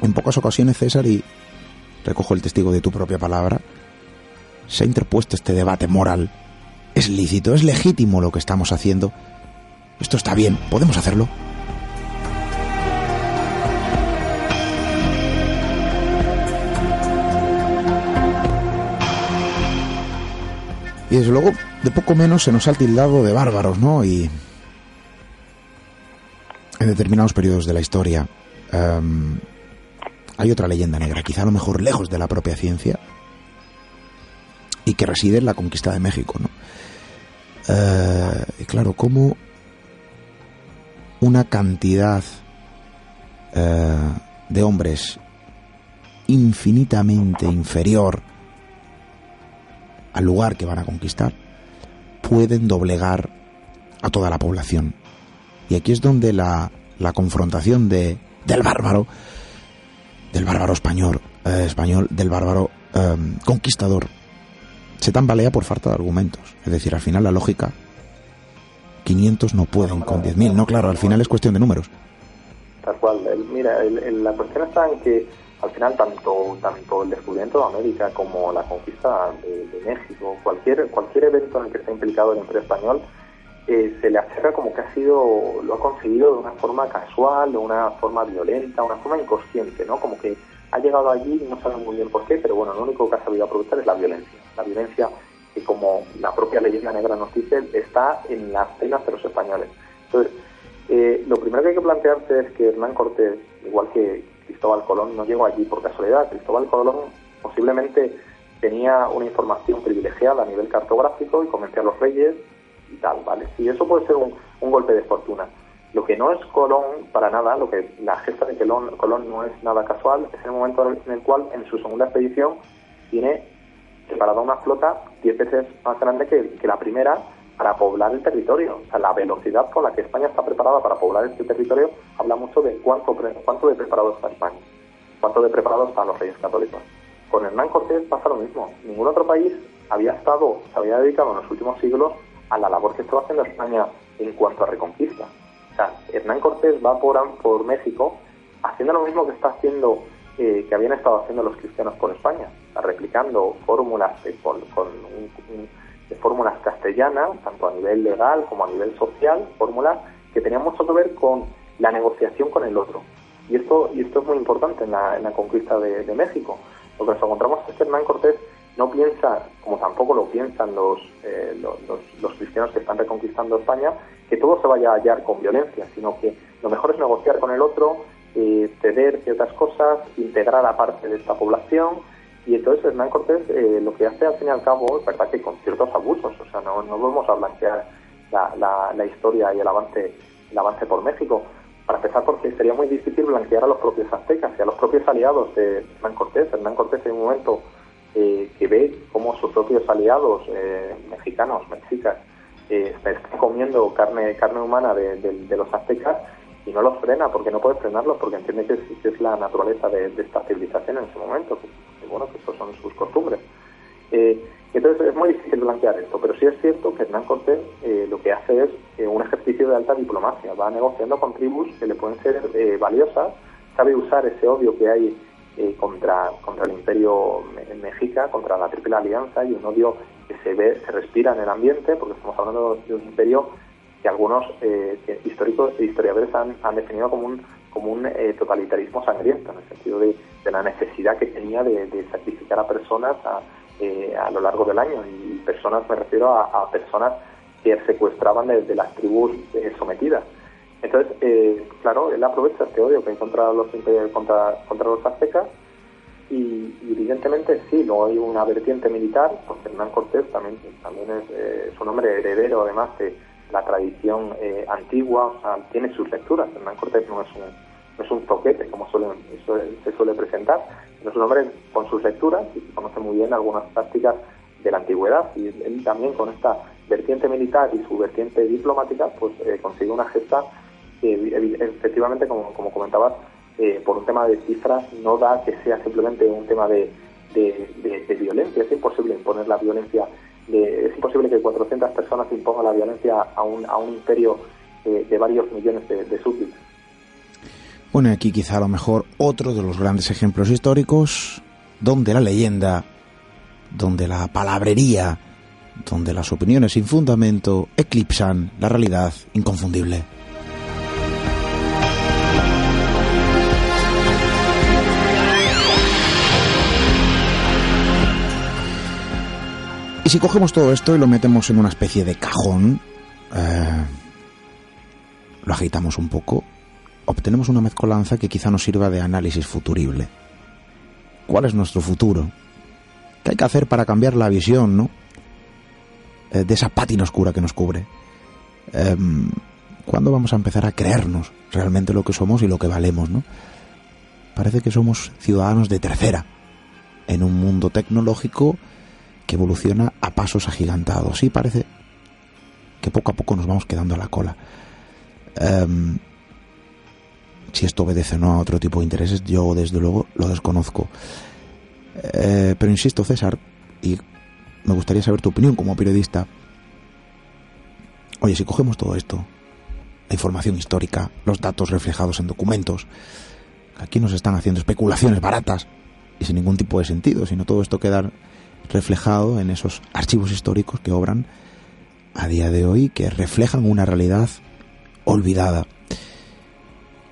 Speaker 1: En pocas ocasiones, César, y recojo el testigo de tu propia palabra, se ha interpuesto este debate moral. Es lícito, es legítimo lo que estamos haciendo. Esto está bien, podemos hacerlo. Y desde luego, de poco menos se nos ha tildado de bárbaros, ¿no? Y en determinados periodos de la historia em, hay otra leyenda negra, quizá a lo mejor lejos de la propia ciencia, y que reside en la conquista de México, ¿no? Eh, y claro, como una cantidad eh, de hombres infinitamente inferior al lugar que van a conquistar, pueden doblegar a toda la población. Y aquí es donde la, la confrontación de, del bárbaro, del bárbaro español, eh, español del bárbaro em, conquistador, se tambalea por falta de argumentos. Es decir, al final la lógica, 500 no pueden con 10.000. No, claro, al final es cuestión de números.
Speaker 4: Tal cual. mira, la cuestión está en que al final tanto tanto el descubrimiento de América como la conquista de, México, cualquier cualquier evento en el que esté implicado el imperio español, eh, se le acerca como que ha sido, lo ha conseguido de una forma casual, de una forma violenta, una forma inconsciente, ¿no? Como que ha llegado allí y no saben muy bien por qué, pero bueno, lo único que ha sabido aprovechar es la violencia. La violencia que, como la propia leyenda negra nos dice, está en las penas de los españoles. Entonces, eh, lo primero que hay que plantearse es que Hernán Cortés, igual que, Cristóbal Colón no llegó allí por casualidad. Cristóbal Colón posiblemente tenía una información privilegiada a nivel cartográfico y convencía a los reyes y tal, ¿vale? Y eso puede ser un, golpe de fortuna. Lo que no es Colón para nada, lo que la gesta de Colón, Colón no es nada casual, es el momento en el cual en su segunda expedición tiene preparada una flota diez veces más grande que, que la primera para poblar el territorio. O sea, la velocidad con la que España está preparada para poblar este territorio habla mucho de cuánto, cuánto de preparado está España, cuánto de preparado están los reyes católicos. Con Hernán Cortés pasa lo mismo. Ningún otro país había estado, se había dedicado en los últimos siglos a la labor que estaba haciendo España en cuanto a reconquista. O sea, Hernán Cortés va por, por México haciendo lo mismo que está haciendo, eh, que habían estado haciendo los cristianos por España, replicando fórmulas con, con un de fórmulas castellanas, tanto a nivel legal como a nivel social, fórmulas que tenían mucho que ver con la negociación con el otro. Y esto, y esto es muy importante en la, en la conquista de, México. Lo que nos encontramos es que Hernán Cortés no piensa, como tampoco lo piensan los, eh, los, cristianos que están reconquistando España, que todo se vaya a hallar con violencia, sino que lo mejor es negociar con el otro, eh, ceder ciertas cosas, integrar a parte de esta población. Y entonces Hernán Cortés eh, lo que hace al fin y al cabo es verdad que con ciertos abusos, o sea, no, no vamos a blanquear la, la, historia y el avance, el avance por México. Para empezar, porque sería muy difícil blanquear a los propios aztecas y a los propios aliados de Hernán Cortés. Hernán Cortés en un momento eh, que ve cómo sus propios aliados eh, mexicanos, mexicas, eh, están comiendo carne carne humana de, los aztecas y no los frena porque no puede frenarlos porque entiende que es, la naturaleza de, esta civilización en ese momento, bueno, que eso son sus costumbres. Eh, entonces es muy difícil blanquear esto, pero sí es cierto que Hernán Cortés eh, lo que hace es eh, un ejercicio de alta diplomacia, va negociando con tribus que le pueden ser eh, valiosas, sabe usar ese odio que hay contra, contra el imperio mexica, contra la Triple Alianza y un odio que se ve, se respira en el ambiente, porque estamos hablando de un imperio que algunos históricos e historiadores han, han, definido como un, como un totalitarismo sangriento, en el sentido de, la necesidad que tenía de, sacrificar a personas, a eh, a lo largo del año. Y personas, me refiero a, personas que secuestraban de, las tribus eh, sometidas. Entonces, eh, claro, él aprovecha este odio que hay contra los, contra, contra los aztecas y, evidentemente sí, luego hay una vertiente militar, porque Hernán Cortés también, también es, un hombre heredero además de la tradición antigua, tiene sus lecturas. Hernán Cortés no es un, no es un toquete como se suele presentar, es un hombre con sus lecturas y que conoce muy bien algunas prácticas de la antigüedad. Y él también con esta vertiente militar y su vertiente diplomática pues eh, consigue una gesta que efectivamente como, como comentabas eh, por un tema de cifras no da que sea simplemente un tema de, de, violencia. Es imposible imponer la violencia es imposible que 400 personas impongan la violencia a un, a un imperio eh, de varios millones de súbditos
Speaker 1: bueno, aquí quizá a lo mejor otro de los grandes ejemplos históricos donde la leyenda, donde la palabrería, donde las opiniones sin fundamento eclipsan la realidad inconfundible. Si cogemos todo esto y lo metemos en una especie de cajón, eh, lo agitamos un poco obtenemos una mezcolanza que quizá nos sirva de análisis futurible. ¿Cuál es nuestro futuro? ¿Qué hay que hacer para cambiar la visión, ¿no? Eh, de esa pátina oscura que nos cubre. Em, ¿Cuándo vamos a empezar a creernos realmente lo que somos y lo que valemos, ¿no? Parece que somos ciudadanos de tercera en un mundo tecnológico que evoluciona a pasos agigantados. Y parece que poco a poco nos vamos quedando a la cola. Em, si esto obedece o no a otro tipo de intereses, yo desde luego lo desconozco. Eh, pero insisto, César, y me gustaría saber tu opinión como periodista. Oye, si cogemos todo esto, la información histórica, los datos reflejados en documentos, aquí nos están haciendo especulaciones baratas y sin ningún tipo de sentido, sino todo esto queda reflejado en esos archivos históricos que obran a día de hoy, que reflejan una realidad olvidada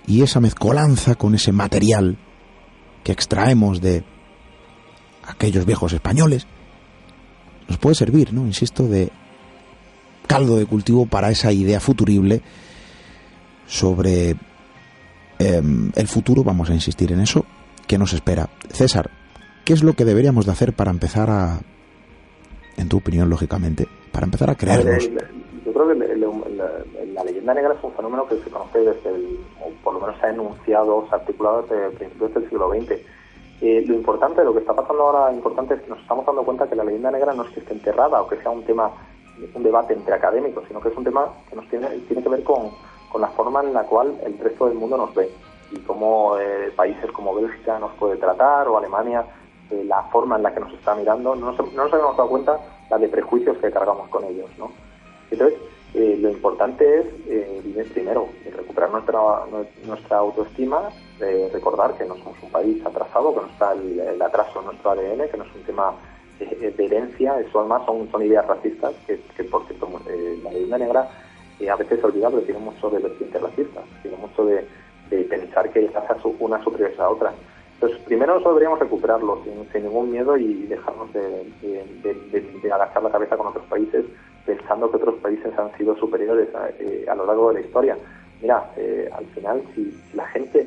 Speaker 1: y esa mezcolanza con ese material que extraemos de aquellos viejos españoles nos puede servir, ¿no? Insisto, de caldo de cultivo para esa idea futurible sobre em, el futuro, vamos a insistir en eso, que nos espera. César, ¿qué es lo que deberíamos de hacer para empezar a, en tu opinión, lógicamente, para empezar a creernos?
Speaker 4: Yo creo que la, leyenda negra es un fenómeno que se conoce desde el, o por lo menos se ha enunciado, se ha articulado desde principios del siglo XX. Eh, lo importante, lo que está pasando ahora importante es que nos estamos dando cuenta que la leyenda negra no es que esté enterrada o que sea un tema, un debate entre académicos, sino que es un tema que nos tiene, tiene que ver con, con la forma en la cual el resto del mundo nos ve y cómo eh, países como Bélgica nos puede tratar o Alemania, eh, la forma en la que nos está mirando, no nos, no nos habíamos dado cuenta la de prejuicios que cargamos con ellos, ¿no? Entonces, eh, lo importante es, eh, primero, recuperar nuestra, nuestra autoestima, recordar que no somos un país atrasado, que no está el, atraso en nuestro ADN, que no es un tema de, herencia, eso además son, son ideas racistas, que, por cierto, eh, la leyenda negra a veces se olvida, tiene mucho de vertiente racista, tiene mucho de, pensar que una superior a otra. Entonces, primero nosotros deberíamos recuperarlo sin, ningún miedo y dejarnos de, de, agachar la cabeza con otros países pensando que otros países han sido superiores a, eh, lo largo de la historia. Mira, eh, al final, si, la gente,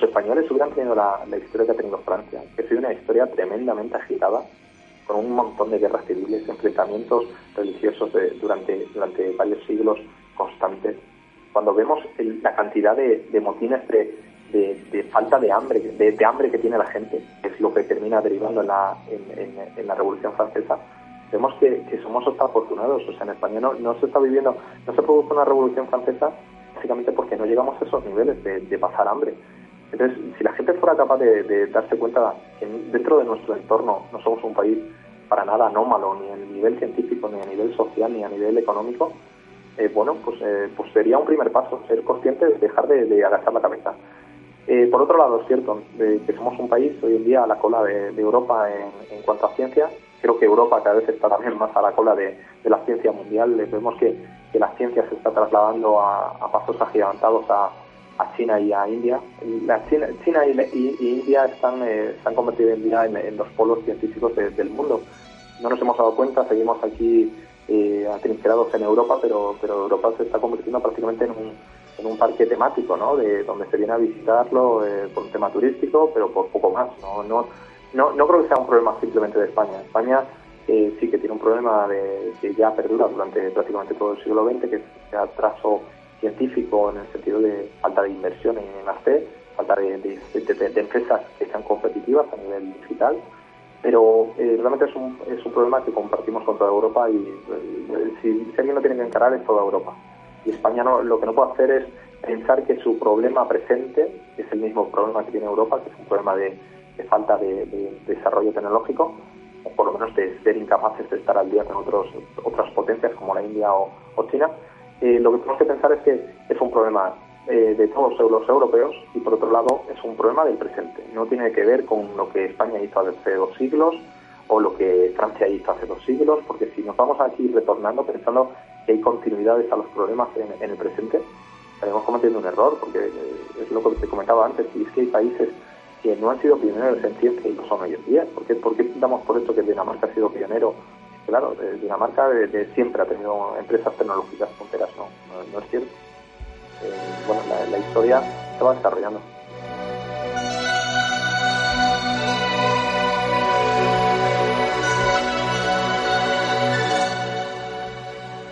Speaker 4: españoles hubieran tenido la, historia que ha tenido Francia, que ha sido una historia tremendamente agitada, con un montón de guerras civiles, enfrentamientos religiosos durante, durante varios siglos constantes, cuando vemos la cantidad de, motines de, falta de hambre, de, hambre que tiene la gente, que es lo que termina derivando en la, en, la Revolución Francesa, vemos que, somos hasta afortunados. O sea, en España no, no se está viviendo, no se produce una Revolución Francesa básicamente porque no llegamos a esos niveles de, pasar hambre. Entonces, si la gente fuera capaz de, darse cuenta que dentro de nuestro entorno no somos un país para nada anómalo, ni a nivel científico, ni a nivel social, ni a nivel económico, eh, bueno, pues, eh, pues sería un primer paso, ser consciente de dejar de, agachar la cabeza. Eh, por otro lado, es cierto que somos un país hoy en día a la cola de, Europa en, cuanto a ciencia. Creo que Europa cada vez está también más a la cola de, la ciencia mundial. Vemos que, la ciencia se está trasladando a, pasos agigantados a, China y a India. La China, China y, India están, se han convertido en día en, los polos científicos del mundo. No nos hemos dado cuenta, seguimos aquí eh, atrincherados en Europa, pero, pero Europa se está convirtiendo prácticamente en un, en un parque temático, ¿no? De donde se viene a visitarlo eh, por un tema turístico, pero por poco más, ¿no? No, no, no creo que sea un problema simplemente de España. España eh, sí que tiene un problema de, que ya perdura durante prácticamente todo el siglo XX, que es atraso científico en el sentido de falta de inversión en arte, falta de, empresas que sean competitivas a nivel digital pero eh, realmente es un, es un problema que compartimos con toda Europa y eh, si, alguien lo tiene que encarar es toda Europa. Y España no, lo que no puede hacer es pensar que su problema presente es el mismo problema que tiene Europa, que es un problema de, falta de, desarrollo tecnológico, o por lo menos de ser incapaces de estar al día con otros, otras potencias como la India o, China. Eh, lo que tenemos que pensar es que es un problema eh, de todos los europeos y por otro lado es un problema del presente. No tiene que ver con lo que España hizo hace dos siglos o lo que Francia hizo hace dos siglos, porque si nos vamos aquí retornando pensando que hay continuidades a los problemas en, el presente, estaremos cometiendo un error, porque eh, es lo que te comentaba antes, y es que hay países que no han sido pioneros en ciencia y lo son hoy en día. ¿Por qué, ¿Por qué damos por esto que Dinamarca ha sido pionero? Claro, Dinamarca de, siempre ha tenido empresas tecnológicas punteras, no, no es cierto. Eh, bueno, la, historia se va desarrollando.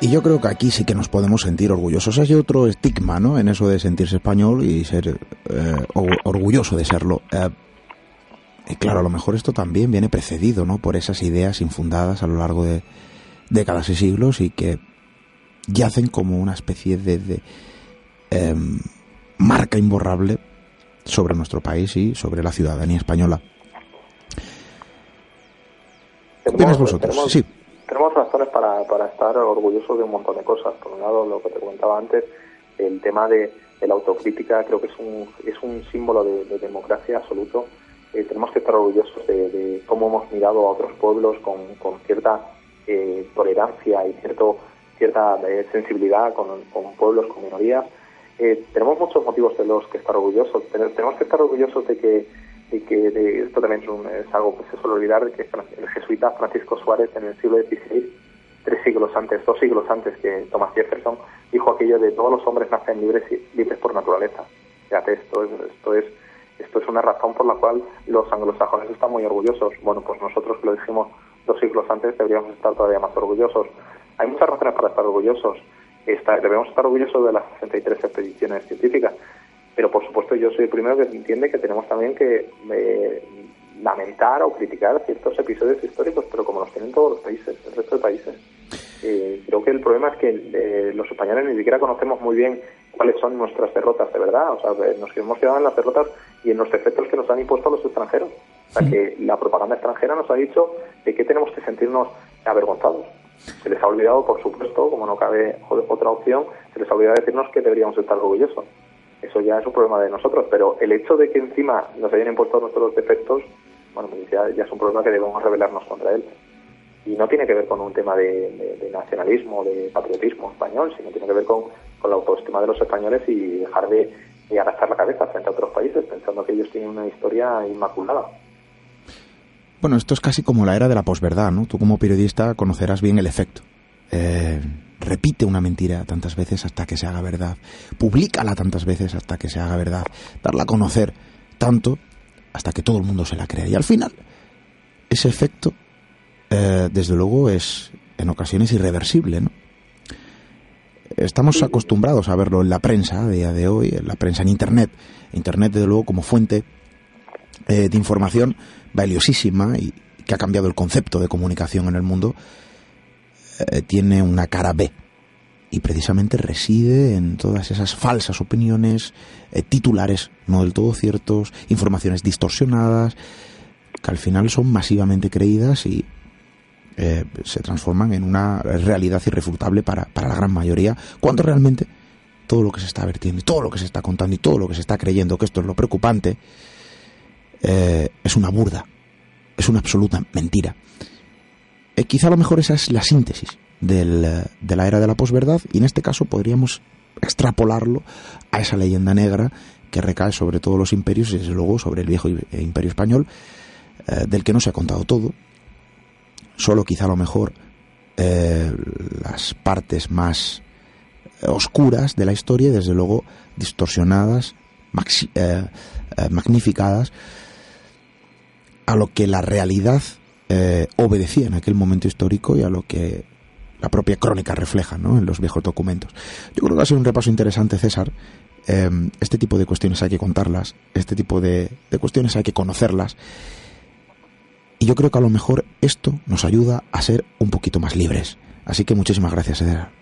Speaker 1: Y yo creo que aquí sí que nos podemos sentir orgullosos. Hay otro estigma, ¿no? En eso de sentirse español y ser eh, orgulloso de serlo. Eh, y claro, a lo mejor esto también viene precedido, ¿no? Por esas ideas infundadas a lo largo de décadas y siglos y que yacen como una especie de, Em, marca imborrable sobre nuestro país y sobre la ciudadanía española.
Speaker 4: ¿Qué opináis vosotros? Sí. Tenemos razones para, para estar orgullosos de un montón de cosas. Por un lado, lo que te comentaba antes, el tema de, la autocrítica creo que es un, es un símbolo de, democracia absoluto. Eh, tenemos que estar orgullosos de, cómo hemos mirado a otros pueblos con, cierta eh, tolerancia y cierto, cierta eh, sensibilidad con, con pueblos, con minorías eh, tenemos muchos motivos de los que estar orgullosos. Tenemos que estar orgullosos de que, de que esto también es, algo que se suele olvidar, de que el jesuita Francisco Suárez en el siglo XVI, tres siglos antes, dos siglos antes que Thomas Jefferson, dijo aquello de todos los hombres nacen libres y libres por naturaleza. Fíjate, esto es, esto es esto es una razón por la cual los anglosajones están muy orgullosos. Bueno, pues nosotros que lo dijimos dos siglos antes deberíamos estar todavía más orgullosos. Hay muchas razones para estar orgullosos debemos estar orgullosos de las 63 expediciones científicas, pero por supuesto yo soy el primero que entiende que tenemos también que eh, lamentar o criticar ciertos episodios históricos, pero como los tienen todos los países, el resto de países. Eh, creo que el problema es que eh, los españoles ni siquiera conocemos muy bien cuáles son nuestras derrotas de verdad. O sea, nos hemos quedado en las derrotas y en los defectos que nos han impuesto los extranjeros. O sea, que la propaganda extranjera nos ha dicho de que tenemos que sentirnos avergonzados. Se les ha olvidado, por supuesto, como no cabe otra opción, se les ha olvidado decirnos que deberíamos estar orgullosos. Eso ya es un problema de nosotros, pero el hecho de que encima nos hayan impuesto nuestros defectos, bueno, pues ya, es un problema que debemos rebelarnos contra él. Y no tiene que ver con un tema de, nacionalismo, de patriotismo español, sino tiene que ver con, la autoestima de los españoles y dejar de, de agachar la cabeza frente a otros países pensando que ellos tienen una historia inmaculada.
Speaker 1: Bueno, esto es casi como la era de la posverdad, ¿no? Tú como periodista conocerás bien el efecto. Eh, repite una mentira tantas veces hasta que se haga verdad. Publícala tantas veces hasta que se haga verdad. Darla a conocer tanto hasta que todo el mundo se la crea. Y al final, ese efecto, eh, desde luego, es en ocasiones irreversible, ¿no? Estamos acostumbrados a verlo en la prensa a día de hoy, en la prensa en Internet. Internet, desde luego, como fuente eh, de información valiosísima y que ha cambiado el concepto de comunicación en el mundo, eh, tiene una cara B. Y precisamente reside en todas esas falsas opiniones, eh, titulares no del todo ciertos, informaciones distorsionadas, que al final son masivamente creídas y eh, se transforman en una realidad irrefutable para, para la gran mayoría, cuando realmente todo lo que se está vertiendo todo lo que se está contando y todo lo que se está creyendo que esto es lo preocupante, es una burda, es una absoluta mentira. Eh, quizá a lo mejor esa es la síntesis del, eh, de la era de la posverdad y en este caso podríamos extrapolarlo a esa leyenda negra que recae sobre todos los imperios y desde luego sobre el viejo eh, imperio español del que no se ha contado todo. Solo quizá a lo mejor las partes más oscuras de la historia y desde luego distorsionadas magnificadas a lo que la realidad eh, obedecía en aquel momento histórico y a lo que la propia crónica refleja ¿no? en los viejos documentos. Yo creo que ha sido un repaso interesante, César. Em, este tipo de cuestiones hay que contarlas, este tipo de, de cuestiones hay que conocerlas. Y yo creo que a lo mejor esto nos ayuda a ser un poquito más libres. Así que muchísimas gracias, César.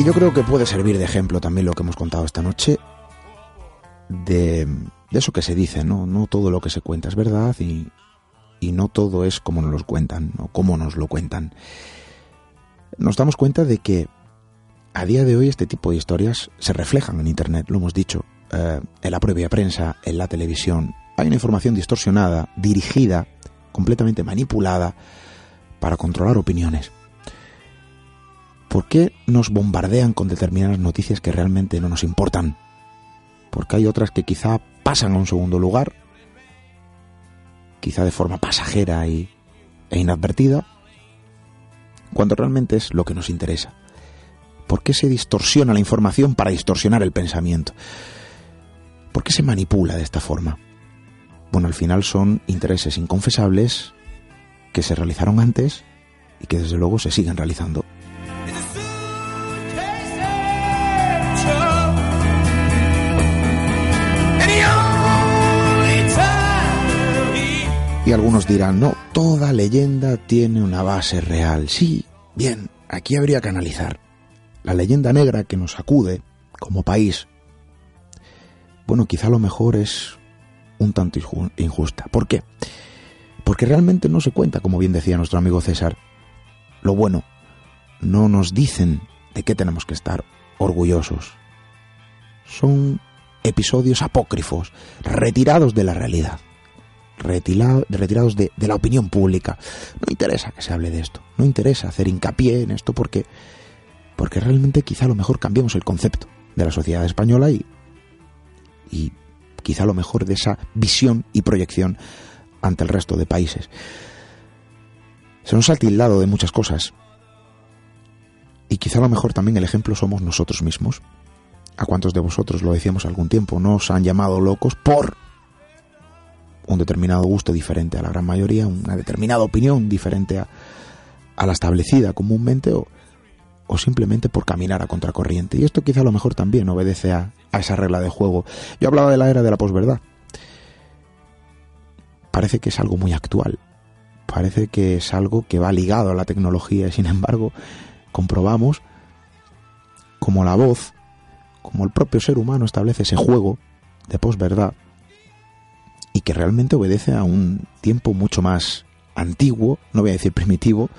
Speaker 1: Y yo creo que puede servir de ejemplo también lo que hemos contado esta noche de, eso que se dice, ¿no? No todo lo que se cuenta es verdad y, y no todo es como nos lo cuentan o como nos lo cuentan. Nos damos cuenta de que a día de hoy este tipo de historias se reflejan en Internet, lo hemos dicho, eh, en la propia prensa, en la televisión. Hay una información distorsionada, dirigida, completamente manipulada para controlar opiniones. ¿Por qué nos bombardean con determinadas noticias que realmente no nos importan? Porque hay otras que quizá pasan a un segundo lugar, quizá de forma pasajera y, e inadvertida, cuando realmente es lo que nos interesa. ¿Por qué se distorsiona la información para distorsionar el pensamiento? ¿Por qué se manipula de esta forma? Bueno, al final son intereses inconfesables que se realizaron antes y que desde luego se siguen realizando. Algunos dirán, no, toda leyenda tiene una base real. Sí, bien, aquí habría que analizar. La leyenda negra que nos acude como país, bueno, quizá lo mejor es un tanto injusta. ¿Por qué? Porque realmente no se cuenta, como bien decía nuestro amigo César, lo bueno. No nos dicen de qué tenemos que estar orgullosos. Son episodios apócrifos, retirados de la realidad retirados de, la opinión pública. No interesa que se hable de esto, no interesa hacer hincapié en esto porque, porque realmente quizá a lo mejor cambiemos el concepto de la sociedad española y, y quizá a lo mejor de esa visión y proyección ante el resto de países. Se nos ha tildado de muchas cosas y quizá a lo mejor también el ejemplo somos nosotros mismos. ¿A cuántos de vosotros lo decíamos algún tiempo? Nos han llamado locos por un determinado gusto diferente a la gran mayoría, una determinada opinión diferente a, la establecida comúnmente o, o, simplemente por caminar a contracorriente. Y esto quizá a lo mejor también obedece a, a esa regla de juego. Yo hablaba de la era de la posverdad. Parece que es algo muy actual. Parece que es algo que va ligado a la tecnología y sin embargo comprobamos como la voz, como el propio ser humano establece ese juego de posverdad realmente obedece a un tiempo mucho más antiguo, no voy a decir primitivo,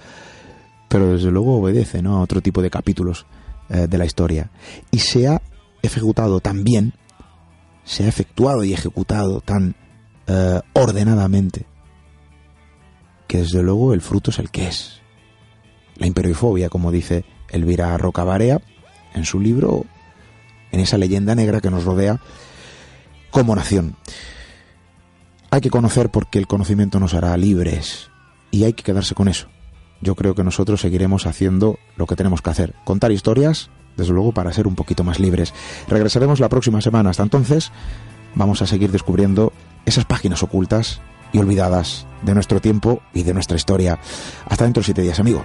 Speaker 1: pero desde luego obedece ¿no? a otro tipo de capítulos eh, de la historia. Y se ha ejecutado tan bien, se ha efectuado y ejecutado tan eh, ordenadamente, que desde luego el fruto es el que es. La imperiofobia, como dice Elvira Rocabarea en su libro, en esa leyenda negra que nos rodea como nación. Hay que conocer porque el conocimiento nos hará libres y hay que quedarse con eso. Yo creo que nosotros seguiremos haciendo lo que tenemos que hacer, contar historias, desde luego para ser un poquito más libres. Regresaremos la próxima semana. Hasta entonces vamos a seguir descubriendo esas páginas ocultas y olvidadas de nuestro tiempo y de nuestra historia. Hasta dentro de siete días, amigos.